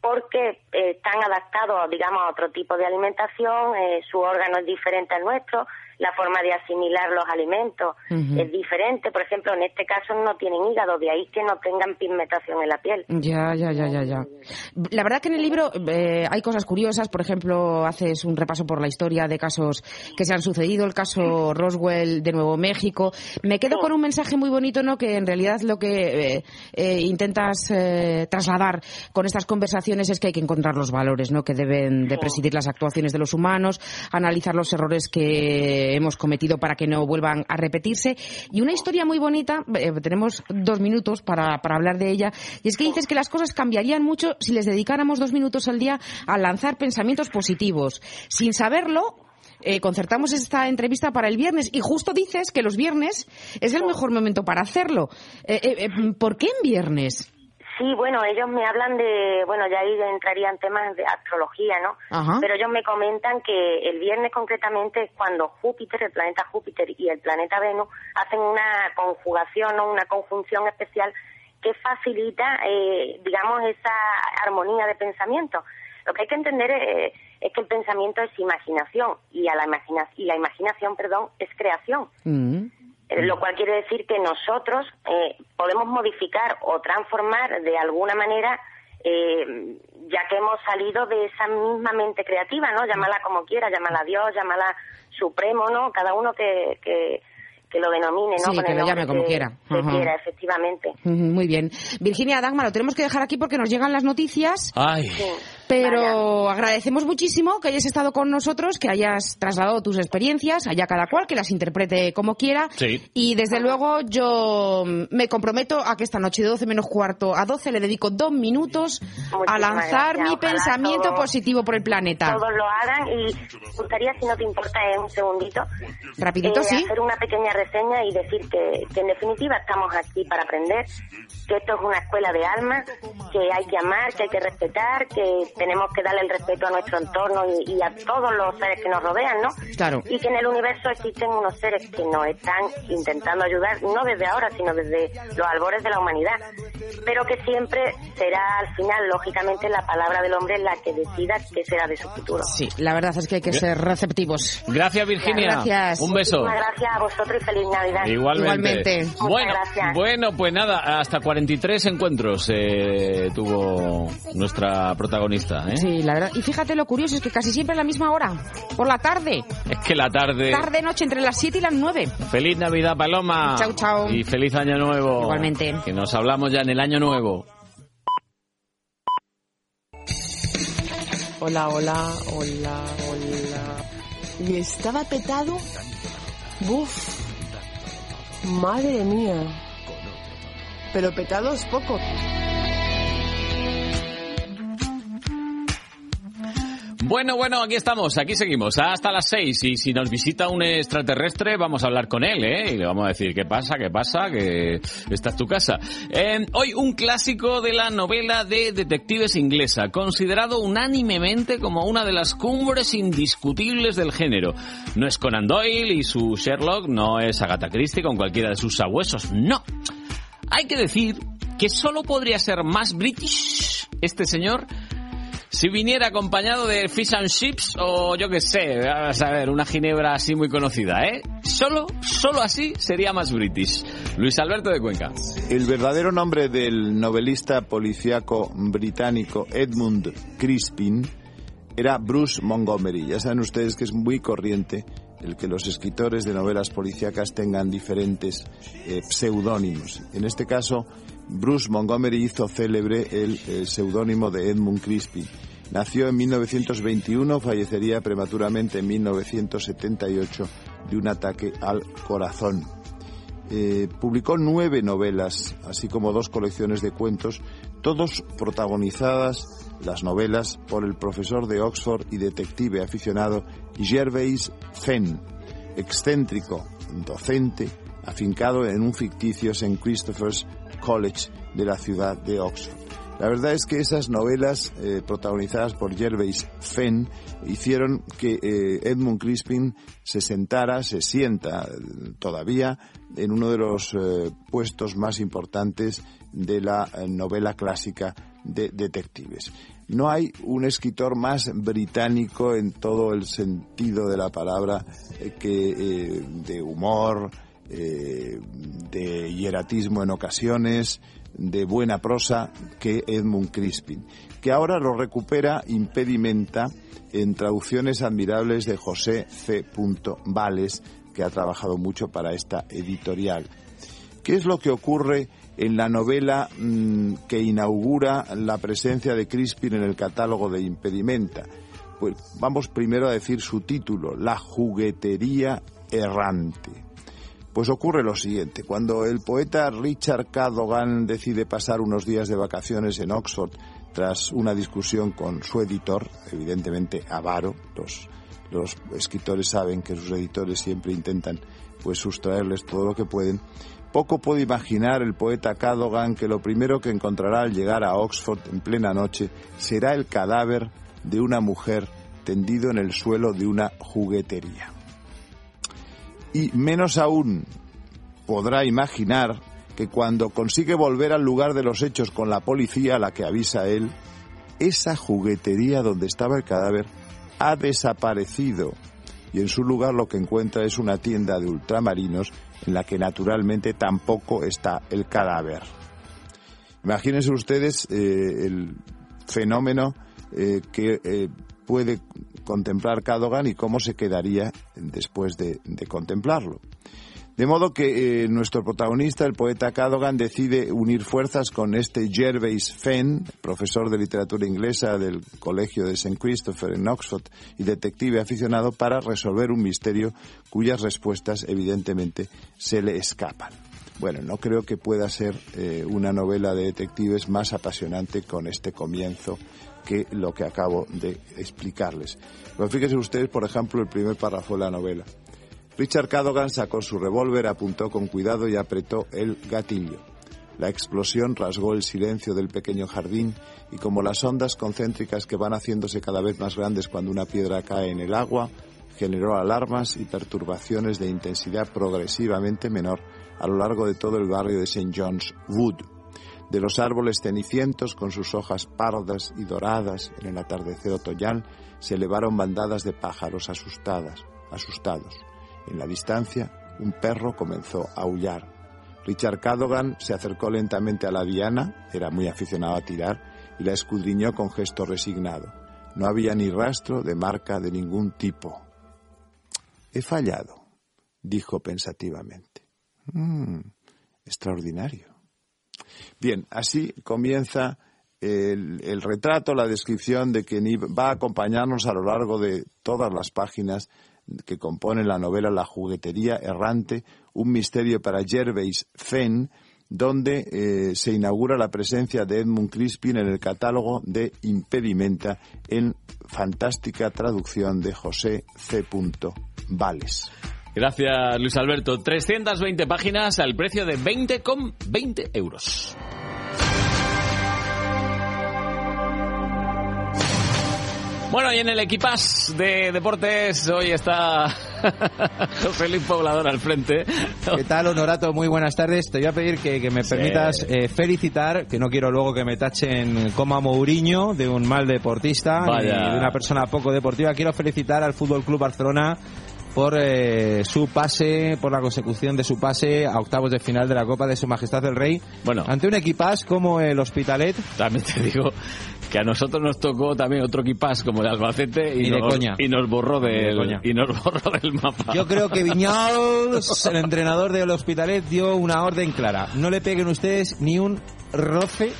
porque eh, están adaptados, digamos, a otro tipo de alimentación, eh, su órgano es diferente al nuestro, la forma de asimilar los alimentos es diferente. Por ejemplo, en este caso no tienen hígado, de ahí que no tengan pigmentación en la piel. Ya, ya, ya, ya, ya. La verdad que en el libro eh, hay cosas curiosas. Por ejemplo, haces un repaso por la historia de casos que se han sucedido. El caso Roswell de Nuevo México. Me quedo con un mensaje muy bonito, ¿no? Que en realidad lo que eh, eh, intentas eh, trasladar con estas conversaciones es que hay que encontrar los valores, ¿no? Que deben de presidir las actuaciones de los humanos, analizar los errores que hemos cometido para que no vuelvan a repetirse. Y una historia muy bonita, eh, tenemos dos minutos para, para hablar de ella, y es que dices que las cosas cambiarían mucho si les dedicáramos dos minutos al día a lanzar pensamientos positivos. Sin saberlo, eh, concertamos esta entrevista para el viernes y justo dices que los viernes es el mejor momento para hacerlo. Eh, ¿Por qué en viernes? Sí, bueno, ellos me hablan de, bueno, ya ahí entrarían temas de astrología, ¿no? Ajá. Pero ellos me comentan que el viernes concretamente es cuando Júpiter, el planeta Júpiter y el planeta Venus hacen una conjugación o una conjunción especial que facilita, eh, digamos, esa armonía de pensamiento. Lo que hay que entender es, es que el pensamiento es imaginación y a la imagina y la imaginación, perdón, es creación. Mm. Eh, lo cual quiere decir que nosotros eh, podemos modificar o transformar de alguna manera, eh, ya que hemos salido de esa misma mente creativa, ¿no? Llámala como quiera, llámala Dios, llámala Supremo, ¿no? Cada uno que, que, que lo denomine, ¿no? Sí, Con que lo llame como que- quiera. que quiera, efectivamente. Muy bien. Virginia Dagmar, lo tenemos que dejar aquí porque nos llegan las noticias. Ay. Pero agradecemos muchísimo que hayas estado con nosotros, que hayas trasladado tus experiencias, allá cada cual, que las interprete como quiera. Sí. Y desde luego yo me comprometo a que esta noche de 12 menos cuarto a 12 le dedico dos minutos a lanzar gracias. mi Ojalá pensamiento todo- positivo por el planeta. Todos lo hagan y me gustaría, si no te importa, en un segundito, Rapidito, eh, sí. hacer una pequeña reseña y decir que, que en definitiva estamos aquí para aprender, que esto es una escuela de alma, que hay que amar, que hay que respetar, que tenemos que darle el respeto a nuestro entorno y, y a todos los seres que nos rodean, ¿no? Claro. Y que en el universo existen unos seres que nos están intentando ayudar, no desde ahora, sino desde los albores de la humanidad, pero que siempre será al final, lógicamente, la palabra del hombre la que decida qué será de su futuro. Sí, la verdad es que hay que ser receptivos. Gracias, Virginia. Gracias. Un beso. Muchísimas gracias a vosotros y feliz Navidad. Igualmente. Muchas Bueno, gracias. bueno, pues nada, hasta 43 encuentros eh, tuvo nuestra protagonista. ¿Eh? Sí, la verdad. Y fíjate lo curioso es que casi siempre a la misma hora, por la tarde. Es que la tarde. Tarde, noche, entre las 7 y las 9. Feliz Navidad, Paloma. Chao, chao. Y feliz Año Nuevo. Igualmente. Que nos hablamos ya en el Año Nuevo. Hola, hola, hola, hola. ¿Y estaba petado? Buf. Madre mía. Pero petado es poco. Bueno, bueno, aquí estamos, aquí seguimos, hasta las seis. Y si nos visita un extraterrestre, vamos a hablar con él, ¿eh? Y le vamos a decir, ¿qué pasa? ¿Qué pasa? Que esta es tu casa. Eh, hoy un clásico de la novela de detectives inglesa, considerado unánimemente como una de las cumbres indiscutibles del género. No es Conan Doyle y su Sherlock, no es Agatha Christie con cualquiera de sus sabuesos, no. Hay que decir que solo podría ser más british este señor si viniera acompañado de fish and chips o yo qué sé, vamos a ver, una ginebra así muy conocida, ¿eh? Solo, solo así sería más british. Luis Alberto de Cuenca. El verdadero nombre del novelista policíaco británico Edmund Crispin era Bruce Montgomery. Ya saben ustedes que es muy corriente el que los escritores de novelas policíacas tengan diferentes eh, seudónimos. En este caso, Bruce Montgomery hizo célebre el eh, seudónimo de Edmund Crispin. Nació en 1921, fallecería prematuramente en 1978 de un ataque al corazón. Eh, publicó nueve novelas, así como dos colecciones de cuentos, todos protagonizadas las novelas por el profesor de Oxford y detective aficionado Gervais Fenn, excéntrico, docente, afincado en un ficticio St. Christopher's College de la ciudad de Oxford. La verdad es que esas novelas eh, protagonizadas por Gervais Fenn hicieron que eh, Edmund Crispin se sentara, se sienta eh, todavía en uno de los puestos más importantes de la novela clásica de detectives. No hay un escritor más británico en todo el sentido de la palabra que de humor, eh, de hieratismo en ocasiones, de buena prosa que Edmund Crispin, que ahora lo recupera Impedimenta en traducciones admirables de José C. Vales, que ha trabajado mucho para esta editorial. ¿Qué es lo que ocurre en la novela mmm, que inaugura la presencia de Crispin en el catálogo de Impedimenta? Pues vamos primero a decir su título, La juguetería errante. Pues ocurre lo siguiente, cuando el poeta Richard K. Dogan decide pasar unos días de vacaciones en Oxford tras una discusión con su editor, evidentemente avaro, los, los escritores saben que sus editores siempre intentan pues sustraerles todo lo que pueden. Poco puede imaginar el poeta Cadogan que lo primero que encontrará al llegar a Oxford en plena noche será el cadáver de una mujer tendido en el suelo de una juguetería. Y menos aún podrá imaginar que cuando consigue volver al lugar de los hechos con la policía a la que avisa él, esa juguetería donde estaba el cadáver ha desaparecido y en su lugar lo que encuentra es una tienda de ultramarinos en la que naturalmente tampoco está el cadáver. Imagínense ustedes eh, el fenómeno eh, que eh, puede contemplar Cadogan y cómo se quedaría después de, contemplarlo. De modo que eh, nuestro protagonista, el poeta Cadogan, decide unir fuerzas con este Gervais Fenn, profesor de literatura inglesa del Colegio de St. Christopher en Oxford y detective aficionado, para resolver un misterio cuyas respuestas evidentemente se le escapan. Bueno, no creo que pueda ser eh, una novela de detectives más apasionante con este comienzo que lo que acabo de explicarles. Pero fíjense ustedes, por ejemplo, el primer párrafo de la novela. Richard Cadogan sacó su revólver, apuntó con cuidado y apretó el gatillo. La explosión rasgó el silencio del pequeño jardín y como las ondas concéntricas que van haciéndose cada vez más grandes cuando una piedra cae en el agua, generó alarmas y perturbaciones de intensidad progresivamente menor a lo largo de todo el barrio de St. John's Wood. De los árboles cenicientos con sus hojas pardas y doradas en el atardecer otoñal se elevaron bandadas de pájaros asustadas, asustados. En la distancia, un perro comenzó a aullar. Richard Cadogan se acercó lentamente a la diana, era muy aficionado a tirar, y la escudriñó con gesto resignado. No había ni rastro de marca de ningún tipo. He fallado, dijo pensativamente. Mm, extraordinario. Bien, así comienza el, retrato, la descripción de quien va a acompañarnos a lo largo de todas las páginas que compone la novela La juguetería errante, un misterio para Gervais Fenn, donde eh, se inaugura la presencia de Edmund Crispin en el catálogo de Impedimenta en fantástica traducción de José C. Vales. Gracias, Luis Alberto. 320 páginas al precio de 20,20 20 euros. Bueno, y en el equipas de deportes hoy está José Luis Poblador al frente. ¿Qué tal, Honorato? Muy buenas tardes. Te voy a pedir que, que me permitas eh, felicitar, que no quiero luego que me tachen como a Mourinho de un mal deportista, ni de una persona poco deportiva. Quiero felicitar al Fútbol Club Barcelona por eh, su pase, por la consecución de su pase a octavos de final de la Copa de Su Majestad el Rey. Bueno. Ante un equipás como el Hospitalet. También te digo que a nosotros nos tocó también otro equipás como el Albacete y, y nos, de coña. y nos borró del, de y nos borró del mapa. Yo creo que Viñals, el entrenador del Hospitalet, dio una orden clara. No le peguen ustedes ni un roce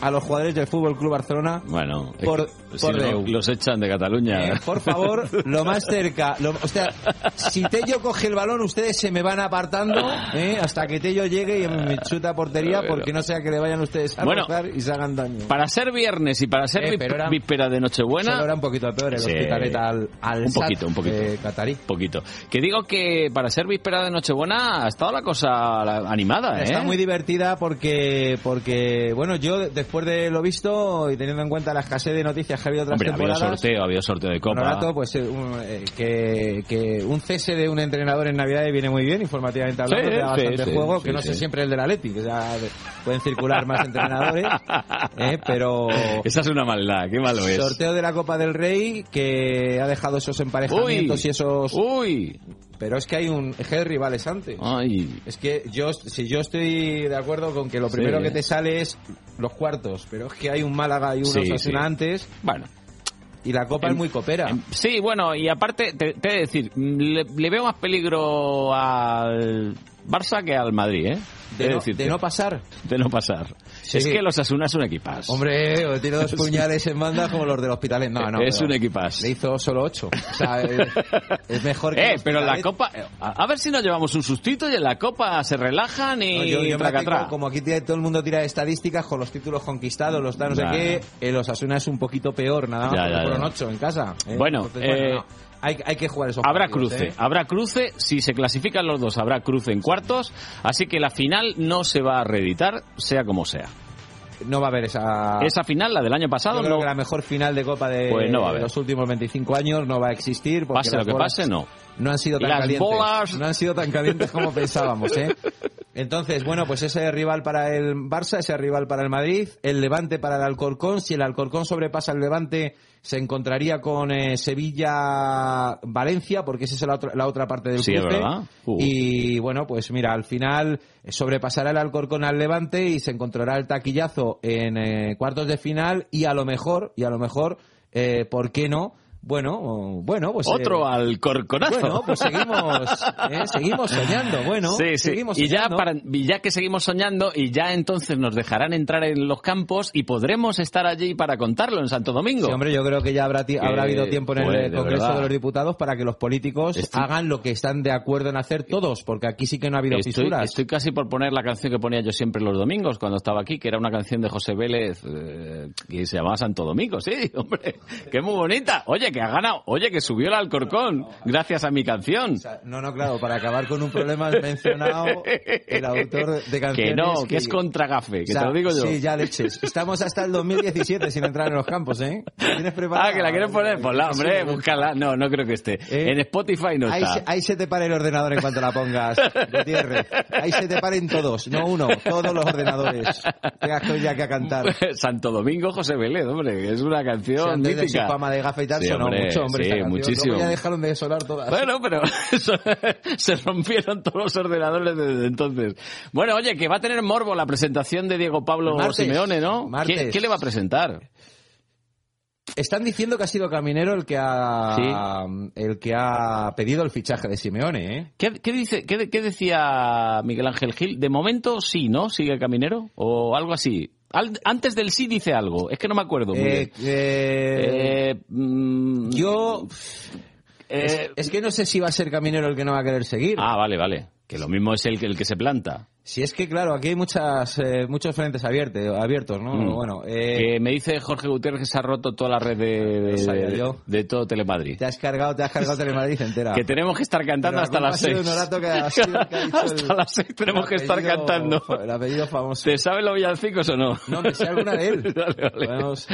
a los jugadores del Fútbol Club Barcelona bueno, por, si no, los echan de Cataluña. Eh, por favor, lo más cerca. Lo, o sea, si Tello coge el balón, ustedes se me van apartando eh, hasta que Tello llegue y me chuta portería porque no sea que le vayan ustedes a bueno, y se hagan daño. Para ser viernes y para ser eh, era, víspera de Nochebuena. Era un poquito peor el sí, hospitalet al, al Un poquito, un poquito. Eh, catarí. poquito. Que digo que para ser víspera de Nochebuena ha estado la cosa animada, Está muy divertida porque, porque, bueno, yo después de lo visto y teniendo en cuenta la escasez de noticias que ha habido otras Hombre, temporadas... Ha habido sorteo, ha habido sorteo de Copa. Rato, pues un, eh, que, que, un cese de un entrenador en Navidad viene muy bien, informativamente hablando, sí, te da bastante sí, juego, sí, que no sé siempre el de la Leti, que ya pueden circular más entrenadores, eh, pero... Esa es una maldad, qué malo es. Sorteo de la Copa del Rey que ha dejado esos emparejamientos uy, y esos... Uy, pero es que hay un eje de rivales antes. Ay. Es que yo, si yo estoy de acuerdo con que lo primero sí. que te sale es los cuartos, pero es que hay un Málaga y unos sí, sí. antes. Bueno. Y la Copa en, es muy copera. En, sí, bueno, y aparte, te, te de decir, le, le, veo más peligro al Barça que al Madrid, ¿eh? De, no, de no, pasar. De no pasar. Sí. Es que los Asuna es un equipaz. Hombre, tiene dos puñales en banda como los del Hospitalet. No, no. Es un equipaz. Le hizo solo ocho. O sea, es, es mejor que. Eh, pero en la Copa. A, a, ver si nos llevamos un sustito y en la Copa se relajan y. No, yo, yo tengo, como aquí todo el mundo tira estadísticas con los títulos conquistados, los tal, no sé qué. El Osasuna es un poquito peor, nada más. Ya, ya, fueron ocho en casa. ¿eh? Bueno, Entonces, eh, no. Hay, hay que jugar esos Habrá partidos, cruce, ¿eh? habrá cruce. Si se clasifican los dos, habrá cruce en cuartos. Así que la final no se va a reeditar, sea como sea. No va a haber esa... Esa final, la del año pasado, Yo creo no. que la mejor final de Copa de, Pues no haber. los últimos 25 años no va a existir. porque Pase lo que pase, no. No han sido tan Las calientes. bolas- No han sido tan calientes como pensábamos, ¿eh? Entonces, bueno, pues ese rival para el Barça, ese rival para el Madrid, el Levante para el Alcorcón. Si el Alcorcón sobrepasa el Levante, se encontraría con eh, Sevilla-Valencia, porque esa es la otra, la otra parte del Sí, es cruce. verdad. Uh. Y bueno, pues mira, al final sobrepasará el Alcorcón al Levante y se encontrará el taquillazo en eh, cuartos de final y a lo mejor, y a lo mejor, eh, ¿por qué no? Bueno, bueno, pues... eh, Otro Alcorconazo. Bueno, pues seguimos, eh, seguimos soñando, bueno, Sí, sí. seguimos y ya, para, y ya que seguimos soñando, y ya entonces nos dejarán entrar en los campos y podremos estar allí para contarlo en Santo Domingo. Sí, hombre, yo creo que ya habrá, ti- Que, habrá habido tiempo en el de Congreso de los Diputados para que los políticos Estoy- hagan lo que están de acuerdo en hacer todos, porque aquí sí que no ha habido Estoy, fisuras. estoy casi por poner la canción que ponía yo siempre los domingos cuando estaba aquí, que era una canción de José Vélez eh, que se llamaba Santo Domingo. Sí, hombre, que muy bonita. Oye, que ha ganado. Oye, que subió el Alcorcón gracias a mi canción. No, no, claro, para acabar con un problema has mencionado el autor de canciones. Que no, que es contra Gafe, que O sea, te lo digo yo. Sí, ya leches. Estamos hasta el 2017 sin entrar en los campos, ¿eh? ¿La ¿Tienes preparada? Ah, que la quieres poner. Pues la, hombre, búscala. No, no creo que esté. En Spotify no Ahí está. se, ahí se te para el ordenador en cuanto la pongas, Gutiérrez. Ahí se te paren todos, no uno, todos los ordenadores. Tengas que ya que a cantar. Santo Domingo José Vélez, hombre, que es una canción mítica. de gafa y tal Sí, hombre, mucho, hombre, sí, muchísimo. Ya dejaron de sonar todas. Bueno, pero se rompieron todos los ordenadores desde entonces. Bueno, oye, que va a tener morbo la presentación de Diego Pablo Martes, Simeone, ¿no? martes. ¿Qué, qué le va a presentar? Están diciendo que ha sido Caminero el que ha el que ha pedido el fichaje de Simeone, ¿eh? ¿Qué, qué dice, qué, qué decía Miguel Ángel Gil? De momento sí, ¿no? ¿Sigue Caminero? ¿O algo así? Al- antes del sí dice algo. Es que no me acuerdo muy Eh, bien. eh, Eh, mm, yo eh, es, es que no sé si va a ser Caminero el que no va a querer seguir. Ah, vale, vale. Que lo mismo es el que, el que se planta. Si es que claro, aquí hay muchas eh, muchos frentes abiertos, abiertos, ¿no? Mm. Bueno, eh, Que me dice Jorge Gutiérrez que se ha roto toda la red de, de, todo Telemadrid. te has cargado, te has cargado Telemadrid entera. Que tenemos que estar cantando Pero hasta las seis. de Honorato que ha sido el que ha dicho hasta el- las seis tenemos que estar cantando. El apellido famoso. ¿Te sabes los villancicos o no? No, me sé alguna de él. Dale, vale. Podemos,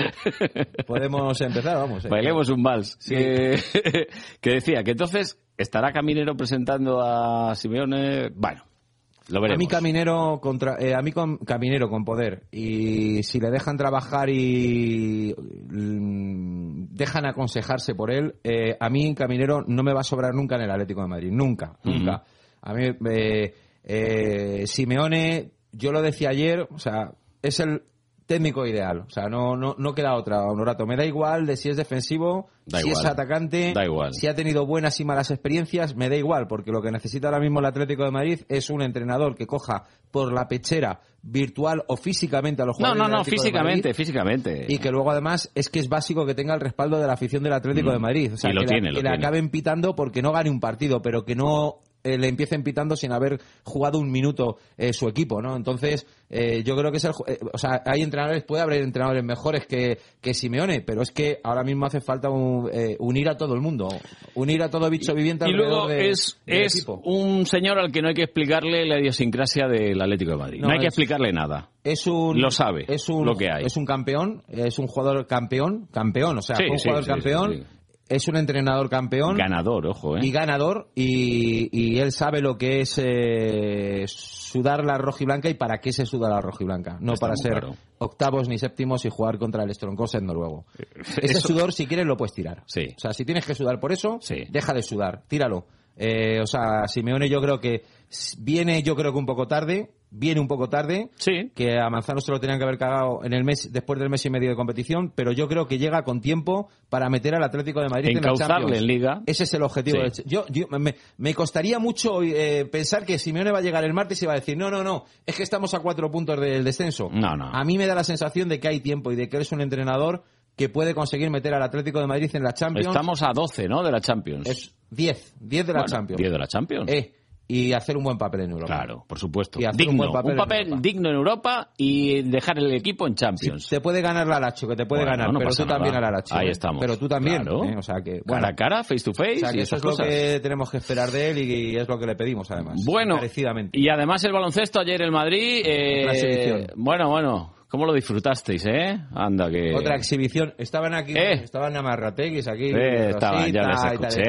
podemos empezar, vamos. eh. Bailemos un vals. Sí. Que decía que entonces estará Caminero presentando a Simeone. Bueno, lo A mí Caminero contra, eh, a mí con, Caminero con poder. Y si le dejan trabajar y mm, dejan aconsejarse por él, eh, a mí Caminero no me va a sobrar nunca en el Atlético de Madrid, nunca, nunca. A mí eh, eh, Simeone, yo lo decía ayer, o sea, es el técnico ideal, o sea, no no no queda otra, Honorato, me da igual de si es defensivo, Da si igual. es atacante, Da igual. si ha tenido buenas y malas experiencias, me da igual, porque lo que necesita ahora mismo el Atlético de Madrid es un entrenador que coja por la pechera virtual o físicamente a los No, jugadores no, no, de físicamente, Madrid, físicamente. y que luego además es que es básico que tenga el respaldo de la afición del Atlético Mm. de Madrid. O sea, Y lo que, tiene, le, lo que le acaben pitando porque no gane un partido, pero que no eh, le empiecen pitando sin haber jugado un minuto eh, su equipo, ¿no? Entonces, eh, yo creo que es el... eh, o sea, hay entrenadores, puede haber entrenadores mejores que, que Simeone, pero es que ahora mismo hace falta un- eh, unir a todo el mundo, unir a todo bicho viviente Y luego alrededor de- es, es equipo. un señor al que no hay que explicarle la idiosincrasia del Atlético de Madrid. No, No, hay que explicarle nada. es un Lo sabe, es un lo que hay. es un campeón es un jugador campeón campeón o sea Sí, un sí, jugador sí, campeón. Es un entrenador campeón Ganador, ojo, ¿eh? y ganador y, y él sabe lo que es eh, sudar la rojiblanca y para qué se suda la rojiblanca no Está para ser claro. octavos ni séptimos y jugar contra el Stronkosen noruego ese Eso- sudor si quieres lo puedes tirar Sí. o sea si tienes que sudar por eso Sí. deja de sudar tíralo Eh, o sea Simeone yo creo que viene yo creo que un poco tarde viene un poco tarde Sí. que a Manzano se lo tenían que haber cagado en el mes después del mes y medio de competición, pero yo creo que llega con tiempo para meter al Atlético de Madrid en la en Liga. Ese es el objetivo. Sí. Yo, yo- me, me costaría mucho eh, pensar que Simeone va a llegar el martes y va a decir, no, no, no, es que estamos a cuatro puntos del descenso. No, no. A mí me da la sensación de que hay tiempo y de que eres un entrenador que puede conseguir meter al Atlético de Madrid en la Champions. Estamos a 12, ¿no? De la Champions. Es 10, 10 de la Bueno, Champions. 10 de la Champions. Eh, y hacer un buen papel en Europa. Claro, por supuesto. Y hacer Digno, un buen papel, en Europa. digno en Europa y dejar el equipo en Champions. Te puede ganar la Lacho, que te puede Bueno, ganar, no pero tú también a nada. la Lacho. Ahí ¿eh? estamos. Pero tú también. Claro. ¿eh? O sea que, Cara a cara, face to face o sea que y eso esas es lo cosas. que tenemos que esperar de él y, y es lo que le pedimos, además. Bueno, y además el baloncesto ayer el Madrid. eh, bueno, bueno, ¿cómo lo disfrutasteis, eh? Anda, que. Otra exhibición. Estaban aquí, Eh. estaban amarrateguis aquí. Eh, estaban, ya los escuché.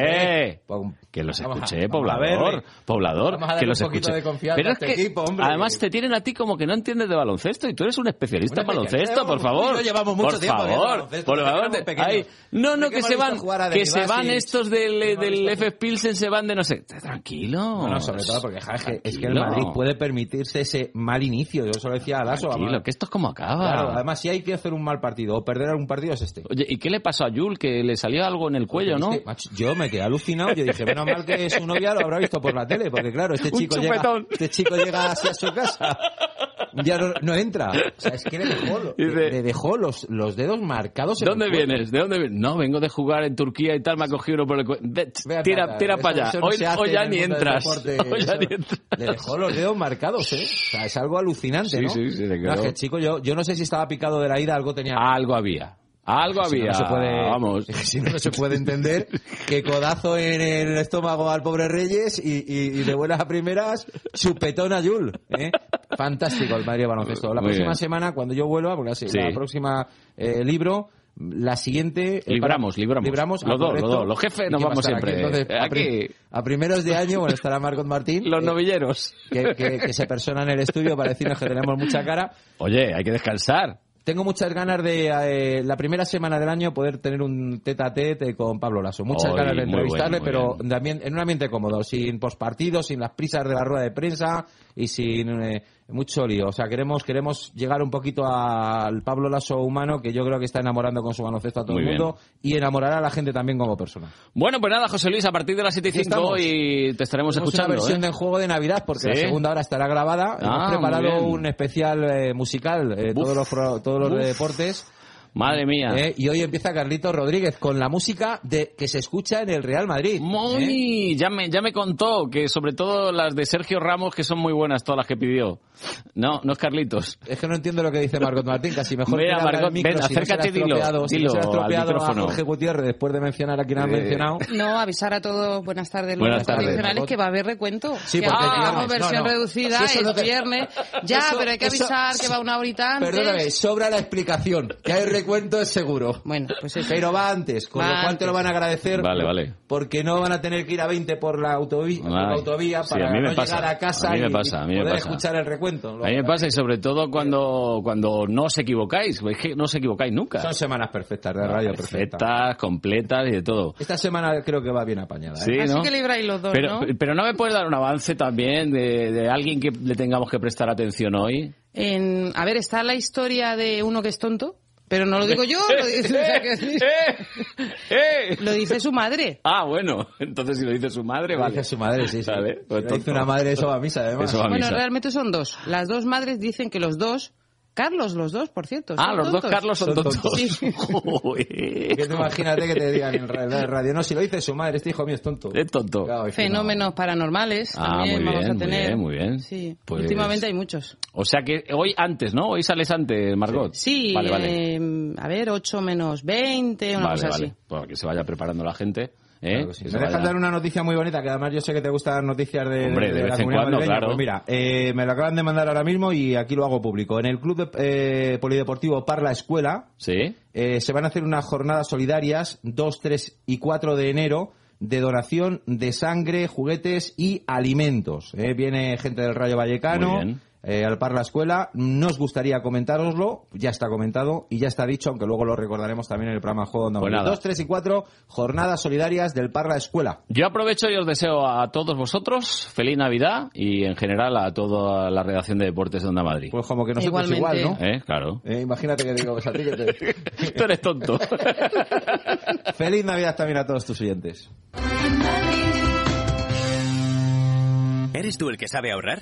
Eh, pum. Que los Vamos escuché, a poblador. poblador. Vamos a darle que los un poquito escuché. de confianza Pero es este que, equipo, hombre. además, te tienen a ti como que no entiendes de baloncesto y tú eres un especialista en baloncesto, por favor. llevamos mucho por tiempo favor, por favor. Ay, no, no, que se van, que se van estos del, del FF Pilsen, se van de no sé. Tranquilo. No, no, sobre todo porque es, que, el. Madrid puede permitirse ese mal inicio. Yo solo decía a Lasso. Que esto es como acaba. Claro, además, si hay que hacer un mal partido o perder algún partido es este. Oye, ¿y qué le pasó a Yul? Que le salió algo en el cuello, ¿no? Macho, yo me quedé alucinado. Yo dije, menos mal que su novia lo habrá visto por la tele, porque claro, este chico, llega, este chico llega así a su casa. Ya no, no entra. O sea, es que le dejó, lo- le, le dejó los, los dedos marcados. ¿De en dónde vienes? ¿De dónde vienes? No, vengo de jugar en Turquía y tal, me ha cogido uno por el cuello. Tira, tira para allá. no hoy, se hoy ya ni entras. deporte, Hoy ya eso- ni entras. Le dejó los dedos marcados, ¿eh? O sea, es algo alucinante, Sí, ¿no? sí, sí, No, quedó. es que el chico, yo, yo no sé si estaba picado de la ida, algo tenía. Algo había. Algo Si no, había. no se puede, Vamos. Si no, no se puede entender que codazo en el estómago al pobre Reyes y, y- y de buenas a primeras, chupetón a Yul. ¿eh? Fantástico el Madrid baloncesto. La Muy próxima bien. semana, cuando yo vuelva, porque así, Sí. la próxima eh, libro, la siguiente... Libramos, libramos. Libramos, Los dos, los dos. Los jefes ¿Y nos vamos estar aquí? siempre. Entonces, Aquí. a primeros de año, bueno, estará Margot Martín. Los eh, novilleros. que, que- que se persona en el estudio para decirnos que tenemos mucha cara. Oye, hay que descansar. Tengo muchas ganas de eh, la primera semana del año poder tener un tete a tete con Pablo Lasso. Muchas Oy, ganas de entrevistarle, bueno, pero también en un ambiente cómodo, sin pospartido, sin las prisas de la rueda de prensa y sin eh, mucho lío. O sea, queremos queremos llegar un poquito al Pablo Lasso humano que yo creo que está enamorando con su baloncesto a todo Muy el bien. mundo y enamorará a la gente también como persona. Bueno, pues nada, José Luis, a partir de las 7 y Aquí 5 estamos. y te estaremos Tenemos escuchando. una versión ¿eh? del juego de Navidad porque la Sí. segunda hora estará grabada. Ah, Hemos preparado bien. un especial eh, musical, eh, todos los, todos los Uf. deportes. Madre mía. Eh, y hoy empieza Carlitos Rodríguez con la música de que se escucha en el Real Madrid. ¿eh? Muy, ya me, ya me contó que sobre todo las de Sergio Ramos, que son muy buenas todas las que pidió. No, no es Carlitos. Es que no entiendo lo que dice Margot Martín, casi mejor Mira, Margot, micro, ven, si no se le ha acércate y dilo, estropeado- si no dilo se le ha al estropeado a. Jorge Gutiérrez después de mencionar a quien han Eh, mencionado. No, avisar a todos, buenas tardes, Buenas los tardes, tradicionales, Margot. que va a haber recuento. Sí, que porque hagamos versión No, no. reducida, Si eso es no viernes. Ya, Eso- pero hay que eso- avisar que va una horita antes. Perdóname, sobra la explicación. Que hay recuento es seguro. Bueno, pues eso. Pero va antes, con Va lo cual te lo van a agradecer. Vale, vale. Porque no van a tener que ir a 20 por la autovía, por la Ay, autovía sí, para a mí me no pasa. llegar a casa A mí me y- pasa, a mí y me poder pasa. escuchar el recuento. A mí me pasa y sobre todo cuando, cuando no os equivocáis. Es que no os equivocáis nunca. Son semanas perfectas de radio perfecta. Perfectas, completas y de todo. Esta semana creo que va bien apañada. ¿eh? Sí, Así ¿no? que libráis los dos, Pero, ¿no? pero no me puedes dar un avance también de, de alguien que le tengamos que prestar atención hoy. En, a ver, está la historia de uno que es tonto, pero no lo digo yo, lo dice, o sea, que- lo dice su madre. Ah, bueno, entonces si lo dice su madre, Lo vale. dice su madre, sí, sí. Vale, pues Si lo dice una madre, eso va a misa, además. Eso va a Bueno, misa. realmente son dos. Las dos madres dicen que los dos, Carlos, los dos, por cierto. Ah, los dos tontos. Carlos son Son tontos. tontos. Sí. Joder. Imagínate que te digan en ra- en radio, no, si lo dice su madre, este hijo mío es tonto. Es tonto. Claro, es que no. Fenómenos paranormales Ah, también muy vamos bien, a muy tener. bien, muy bien. Sí, Pues- últimamente hay muchos. O sea que hoy antes, ¿no? Hoy sales antes, Margot. Sí, Vale, vale. eh, a ver, 8 menos 20, una vale, cosa vale. así. Para que se vaya preparando la gente. ¿Eh? Claro sí. Me dejas dar una noticia muy bonita, que además yo sé que te gustan las noticias de, Hombre, de la vez en comunidad cuando, claro. Pues mira, eh, me lo acaban de mandar ahora mismo y aquí lo hago público. En el Club de- eh, Polideportivo Parla Escuela Sí. eh, se van a hacer unas jornadas solidarias 2, 3 y 4 de enero de donación de sangre, juguetes y alimentos. Eh, viene gente del Rayo Vallecano. Eh, al Parla Escuela, nos gustaría comentároslo, ya está comentado y ya está dicho, aunque luego lo recordaremos también en el programa Juego Onda Pues Madrid. nada. 2, 3 y 4, jornadas solidarias del Parla Escuela. Yo aprovecho y os deseo a todos vosotros feliz Navidad y en general a toda la redacción de deportes de Onda Madrid. Pues como que nosotros igual, ¿no? ¿Eh? Claro. Eh, imagínate que digo pues a ti que te... Tú eres tonto. Feliz Navidad también a todos tus oyentes. ¿Eres tú el que sabe ahorrar?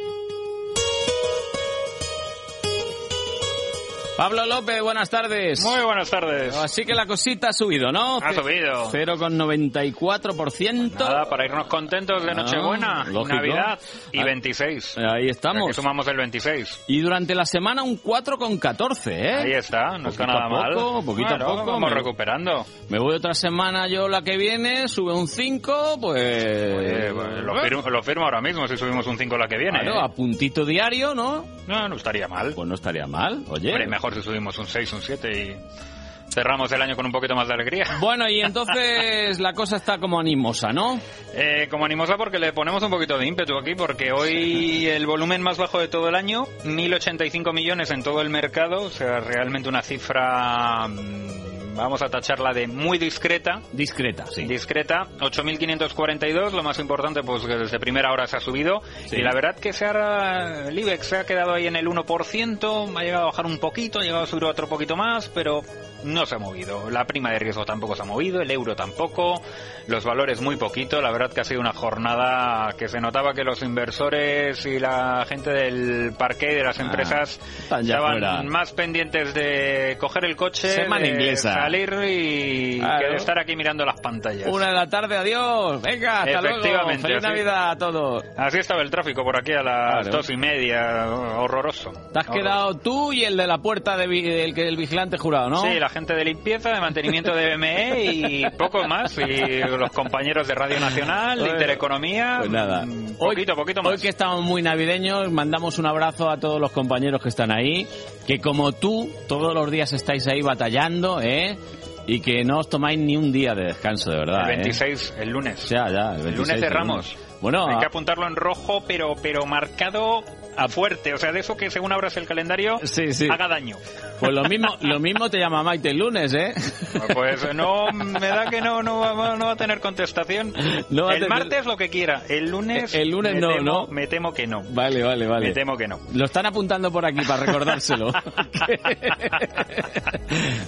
Pablo López, buenas tardes. Muy buenas tardes. Así que la cosita ha subido, ¿no? Ha subido. 0,94%. Nada, para irnos contentos de Ah, Nochebuena, lógico. Navidad y Ah, 26. Ahí estamos. Aquí sumamos el 26. Y durante la semana un 4,14, ¿eh? Ahí está, no está Poquito nada a mal. poco, Poquito Claro, a poco. Vamos me- recuperando. Me voy otra semana yo la que viene, sube un 5, pues... Oye, pues, lo, firmo, lo firmo ahora mismo si subimos un 5 la que viene. Claro, ¿eh? a puntito diario, ¿no? No, no estaría mal. Pues no estaría mal, oye. Hombre, mejor si subimos un 6, un 7 y cerramos el año con un poquito más de alegría. Bueno, y entonces la cosa está como animosa, ¿no? Eh, como animosa porque le ponemos un poquito de ímpetu aquí, porque hoy el volumen más bajo de todo el año, 1.085 millones en todo el mercado, o sea, realmente una cifra, mm, vamos a tacharla de muy discreta. Discreta, sí. Discreta, 8.542, lo más importante, pues que desde primera hora se ha subido, Sí. y la verdad que se ha, el IBEX se ha quedado ahí en el 1%, ha llegado a bajar un poquito, ha llegado a subir otro poquito más, pero no se ha movido. La prima de riesgo tampoco se ha movido, el euro tampoco, los valores muy poquito. La verdad que ha sido una jornada que se notaba que los inversores y la gente del parque de las Ah, empresas estaban fuera. más pendientes de coger el coche, Semana de inglesa. salir y Claro. que de estar aquí mirando las pantallas. Una de la tarde, adiós. Venga, hasta luego. Efectivamente, Feliz así- Navidad a todos. Así estaba el tráfico por aquí a las Claro. dos y media, horroroso. Te has quedado tú y el de la puerta de del que el vigilante jurado, ¿no? Sí, la gente de limpieza, de mantenimiento de BME y poco más. Y los compañeros de Radio Nacional, de Intereconomía. Pues nada. mm, Hoy, Poquito, poquito más. hoy que estamos muy navideños, mandamos un abrazo a todos los compañeros que están ahí, que como tú, todos los días estáis ahí batallando, ¿eh? Y que no os tomáis ni un día de descanso, de verdad. El ¿eh? 26, el lunes. Ya, ya, el, El 26, lunes el cerramos. lunes. Bueno, Hay que a- apuntarlo en rojo, pero pero marcado a fuerte. O sea, de eso que según abras el calendario haga daño. pues lo mismo, lo mismo te llama Maite el lunes, ¿eh? Pues no, me da que no, no, va, no va a tener contestación. No va a el tener- martes lo que quiera. El lunes. El lunes no, temo- ¿no? Me temo que no. Vale, vale, vale. Me temo que no. Lo están apuntando por aquí para recordárselo.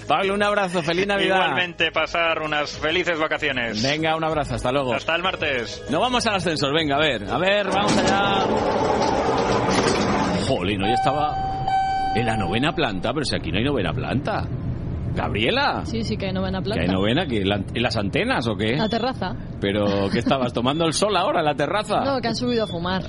Pablo, un abrazo, feliz Navidad. Igualmente pasar unas felices vacaciones. Venga, un abrazo, hasta luego. Hasta el martes. Nos vamos al ascensor, venga, a ver, a ver, vamos allá. Jolín, hoy estaba en la novena planta, pero si aquí no hay novena planta. Gabriela, Sí, sí que hay novena ¿que planta. hay novena? ¿Que la- ¿En las antenas o qué? La terraza. ¿Pero qué estabas tomando el sol ahora en la terraza? No, que han subido a fumar.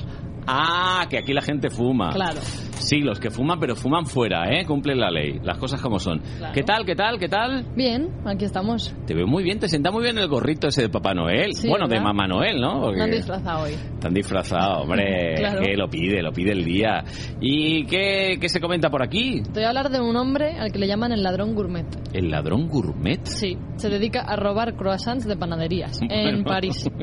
Ah, que aquí la gente fuma. Claro. Sí, los que fuman, pero fuman fuera, ¿eh? Cumplen la ley, las cosas como son. Claro. ¿Qué tal, qué tal, qué tal? Bien, aquí estamos. Te veo muy bien, te sienta muy bien el gorrito ese de Papá Noel. Sí, bueno, de. Mamá Noel, ¿no? Porque- han disfrazado hoy. Están disfrazados, hombre. Claro. Que lo pide, lo pide el día. ¿Y qué, qué se comenta por aquí? Te voy a hablar de un hombre al que le llaman el ladrón gourmet. ¿El ladrón gourmet? Sí, se dedica a robar croissants de panaderías en. París.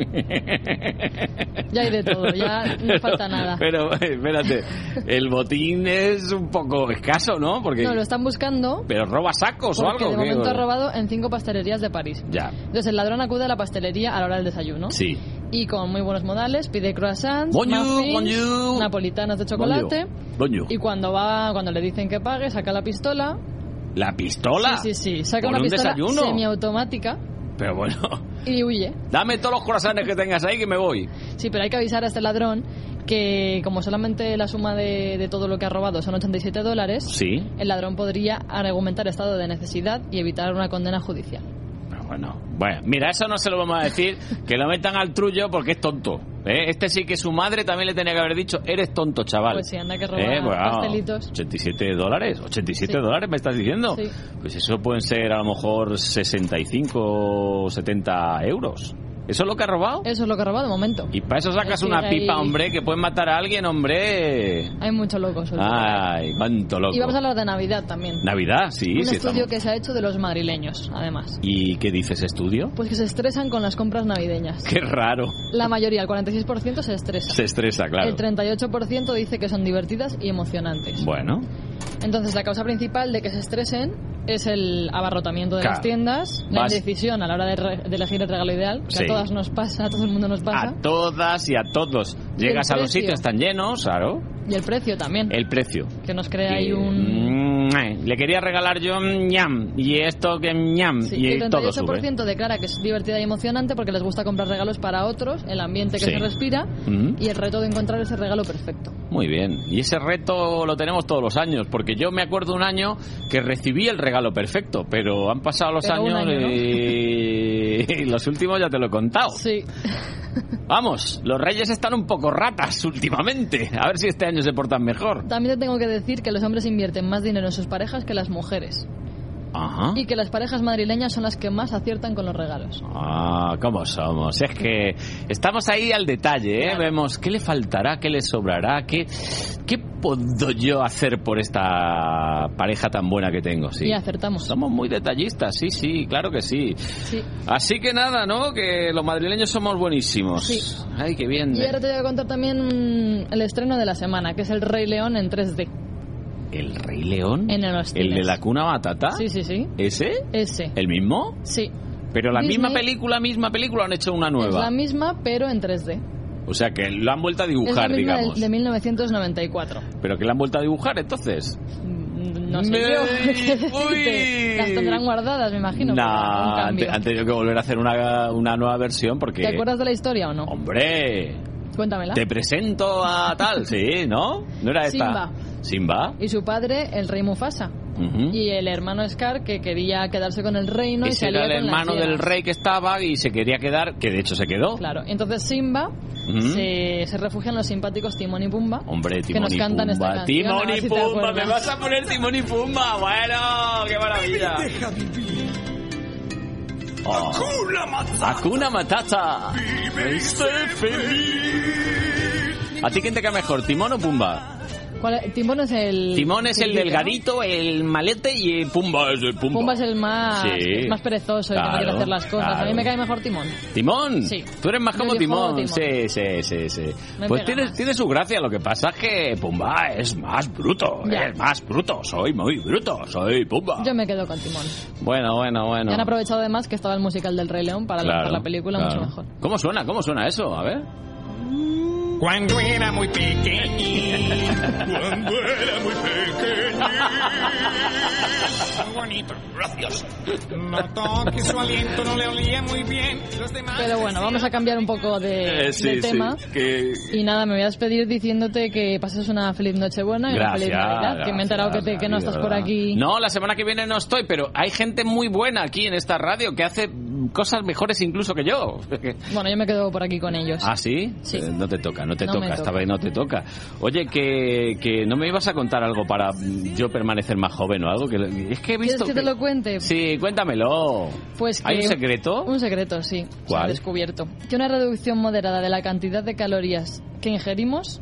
Ya hay de todo, ya no falta nada. Pero, espérate, el botín es un poco escaso, ¿no? Porque... No, lo están buscando ¿Pero roba sacos o algo? de momento ha robado en cinco pastelerías de París. Ya, Entonces el ladrón acude a la pastelería a la hora del desayuno. sí. Y con muy buenos modales pide croissants, Bonjour, muffins, bonjour. napolitanas de chocolate. Bonjour. Y cuando va, cuando le dicen que pague, saca la pistola. ¿La pistola? Sí, sí, sí. Saca ¿Por una un pistola desayuno? semiautomática Pero bueno, y huye. dame todos los corazones que tengas ahí que me voy. Sí, pero hay que avisar a este ladrón que como solamente la suma de, de todo lo que ha robado son 87 dólares, Sí. el ladrón podría argumentar estado de necesidad y evitar una condena judicial. Pero bueno, bueno, mira, eso no se lo vamos a decir, que lo metan al trullo porque es tonto. ¿eh? Este sí que su madre también le tenía que haber dicho, eres tonto, chaval. Pues sí, anda que roba Eh, vamos, pastelitos. 87 dólares, 87 Sí. dólares me estás diciendo. Sí. Pues eso pueden ser a lo mejor 65 o 70 euros. ¿Eso es lo que ha robado? Eso es lo que ha robado de momento. Y para eso sacas una pipa, hombre, que puedes matar a alguien, hombre. Hay muchos locos. Ay, cuánto loco. Y vamos a hablar de Navidad también. Navidad, sí, Un sí. estudio estamos. que se ha hecho de los madrileños, además. ¿Y qué dice ese estudio? Pues que se estresan con las compras navideñas. Qué raro. La mayoría, el 46% se estresa. Se estresa, claro. El 38% dice que son divertidas y emocionantes. Bueno, Entonces, la causa principal de que se estresen es el abarrotamiento de Claro. las tiendas, la Vas- indecisión a la hora de, re- de elegir el regalo ideal, que Sí. a todas nos pasa, a todo el mundo nos pasa, A todas y a todos. Llegas a los sitios, están llenos, claro. Y el precio también, El precio. que nos crea ahí un... mm, le quería regalar yo ñam y esto que ñam Sí, y el todo sube. 38% declara que es divertida y emocionante porque les gusta comprar regalos para otros, el ambiente que Sí. se respira y el reto de encontrar ese regalo perfecto. Muy bien. Y ese reto lo tenemos todos los años, porque yo me acuerdo un año que recibí el regalo perfecto, pero han pasado los Pero años año, ¿no? y... y los últimos ya te lo he contado. Sí. Vamos, los reyes están un poco ratas últimamente. A ver si este año se portan mejor. También te tengo que decir que los hombres invierten más dinero en sus parejas que las mujeres. Ajá. Y que las parejas madrileñas son las que más aciertan con los regalos. Ah, ¿cómo somos? Es que estamos ahí al detalle, ¿eh? Vemos qué le faltará, qué le sobrará, qué, qué puedo yo hacer por esta pareja tan buena que tengo, sí. Y acertamos. Somos muy detallistas, sí, sí, claro que sí. Sí. Así que nada, ¿no? Que los madrileños somos buenísimos. Sí. Ay, qué bien. Y ahora te voy a contar también mm, el estreno de la semana, que es El Rey León en 3D. ¿El Rey León? En los ¿El de la cuna batata? Sí, sí, sí. ¿Ese? Ese. ¿El mismo? Sí. Pero la Disney- misma película, misma película, han hecho una Es nueva. la misma, pero en 3D. O sea, que lo han vuelto a es la dibujar, misma digamos. de 1994. Pero que la han vuelto a dibujar, entonces. No sé yo. ¿Qué decirte? Las tendrán guardadas, me imagino. No, han tenido que volver a hacer una, una nueva versión porque... ¿Te acuerdas de la historia o no? ¡Hombre! Cuéntamela. Te presento a tal, sí, ¿no? ¿No era esta? Simba. Simba. Y su padre, el rey Mufasa. Ujú. Y el hermano Scar, que quería quedarse con el reino y Ese salía era el con hermano del rey que estaba y se quería quedar, que de hecho se quedó. Claro, entonces Simba Ujú. se, se refugia en los simpáticos Timón y Pumba. Hombre, que Timón nos y cantan esta Pumba. canción, Timón y si Pumba, me vas a poner Timón y Pumba. Bueno, qué maravilla. Oh. Hakuna Matata. Sé feliz. ¿A ti quién te cae mejor, Timón o Pumba? ¿Cuál? Timón es el... Timón es el chiquitito, delgadito, el malete y Pumba es el. Pumba. Pumba es el más, Sí. el más perezoso, el que no quiere Claro, hacer las cosas. A mí claro. me cae mejor Timón. ¿Timón? Sí. Tú eres más como Timón. Timón. Sí, sí, sí, sí. Me pues tiene, más. tiene su gracia. Lo que pasa es que Pumba es más bruto. Ya. Es más bruto. Soy muy bruto. Soy Pumba. Yo me quedo con Timón. Bueno, bueno, bueno. Y han aprovechado además que estaba el musical del Rey León para Claro, lanzar la película claro. mucho mejor. ¿Cómo suena? ¿Cómo suena eso? A ver. Cuando era muy pequeño, cuando era muy pequeño. Muy bonito, gracias. Notó que su aliento no le olía muy bien. Los demás... Pero bueno, vamos a cambiar un poco de, Eh, sí, de sí, tema. que- Y nada, me voy a despedir diciéndote que pases una feliz Nochebuena y una Gracias, feliz Navidad. que me he enterado que, te- que no estás por aquí. No, la semana que viene no estoy, pero hay gente muy buena aquí en esta radio que hace cosas mejores incluso que yo. Bueno, yo me quedo por aquí con ellos. ¿Ah, sí? Sí. Eh, no te toca, no te No toca, me esta toca. vez no te toca. Oye, que, que no me ibas a contar algo para yo permanecer más joven o algo. que Es que he ¿Quieres visto que te lo cuente? Sí, cuéntamelo. Pues que ¿Hay un secreto? Un secreto, sí. Se ¿Cuál? ha descubierto. Que una reducción moderada de la cantidad de calorías que ingerimos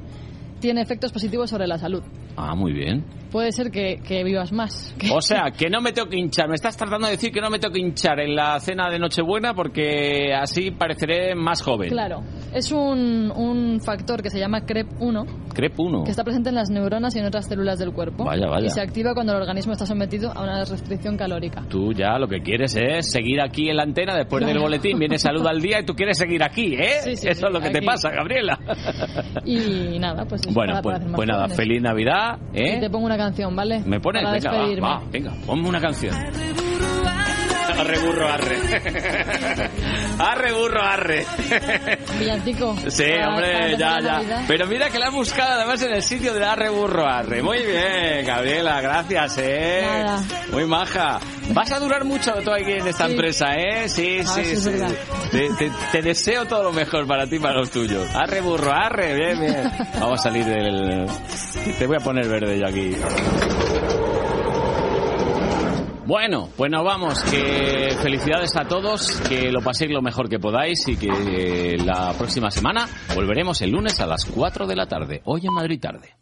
tiene efectos positivos sobre la salud. Ah, muy bien. Puede ser que, que vivas más. O sea, que no me tengo que hinchar. Me estás tratando de decir que no me tengo que hinchar en la cena de Nochebuena porque así pareceré más joven. Claro. Es un, un factor que se llama CREP1, CREP1. que está presente en las neuronas y en otras células del cuerpo. Vaya, vaya. Y se activa cuando el organismo está sometido a una restricción calórica. Tú ya lo que quieres es seguir aquí en la antena después del Claro. boletín, viene salud al día y tú quieres seguir aquí, ¿eh? Sí, sí, Eso sí, es lo que te aquí. pasa, Gabriela. Y nada, pues bueno, pues, pues nada, jóvenes. feliz Navidad, Y ¿eh? te pongo una canción, ¿vale? ¿Me pones? Para Venga, va, va, venga, ponme una canción. Arre burro, arre. Arre burro, arre. Villancico. Sí, para hombre, ya, ya. Pero mira que la has buscado además en el sitio de Arre Burro Arre. Muy bien, Gabriela, gracias, ¿eh? Nada. Muy maja. Vas a durar mucho tú aquí en esta Sí. empresa, ¿eh? Sí, A sí, si sí. Te, te- te deseo todo lo mejor para ti y para los tuyos. Arre burro, arre, bien, bien. Vamos a salir del... Te voy a poner verde yo aquí. Bueno, pues nos vamos. Que felicidades a todos, que lo paséis lo mejor que podáis y que eh, la próxima semana volveremos el lunes a las 4 de la tarde. Hoy en Madrid tarde.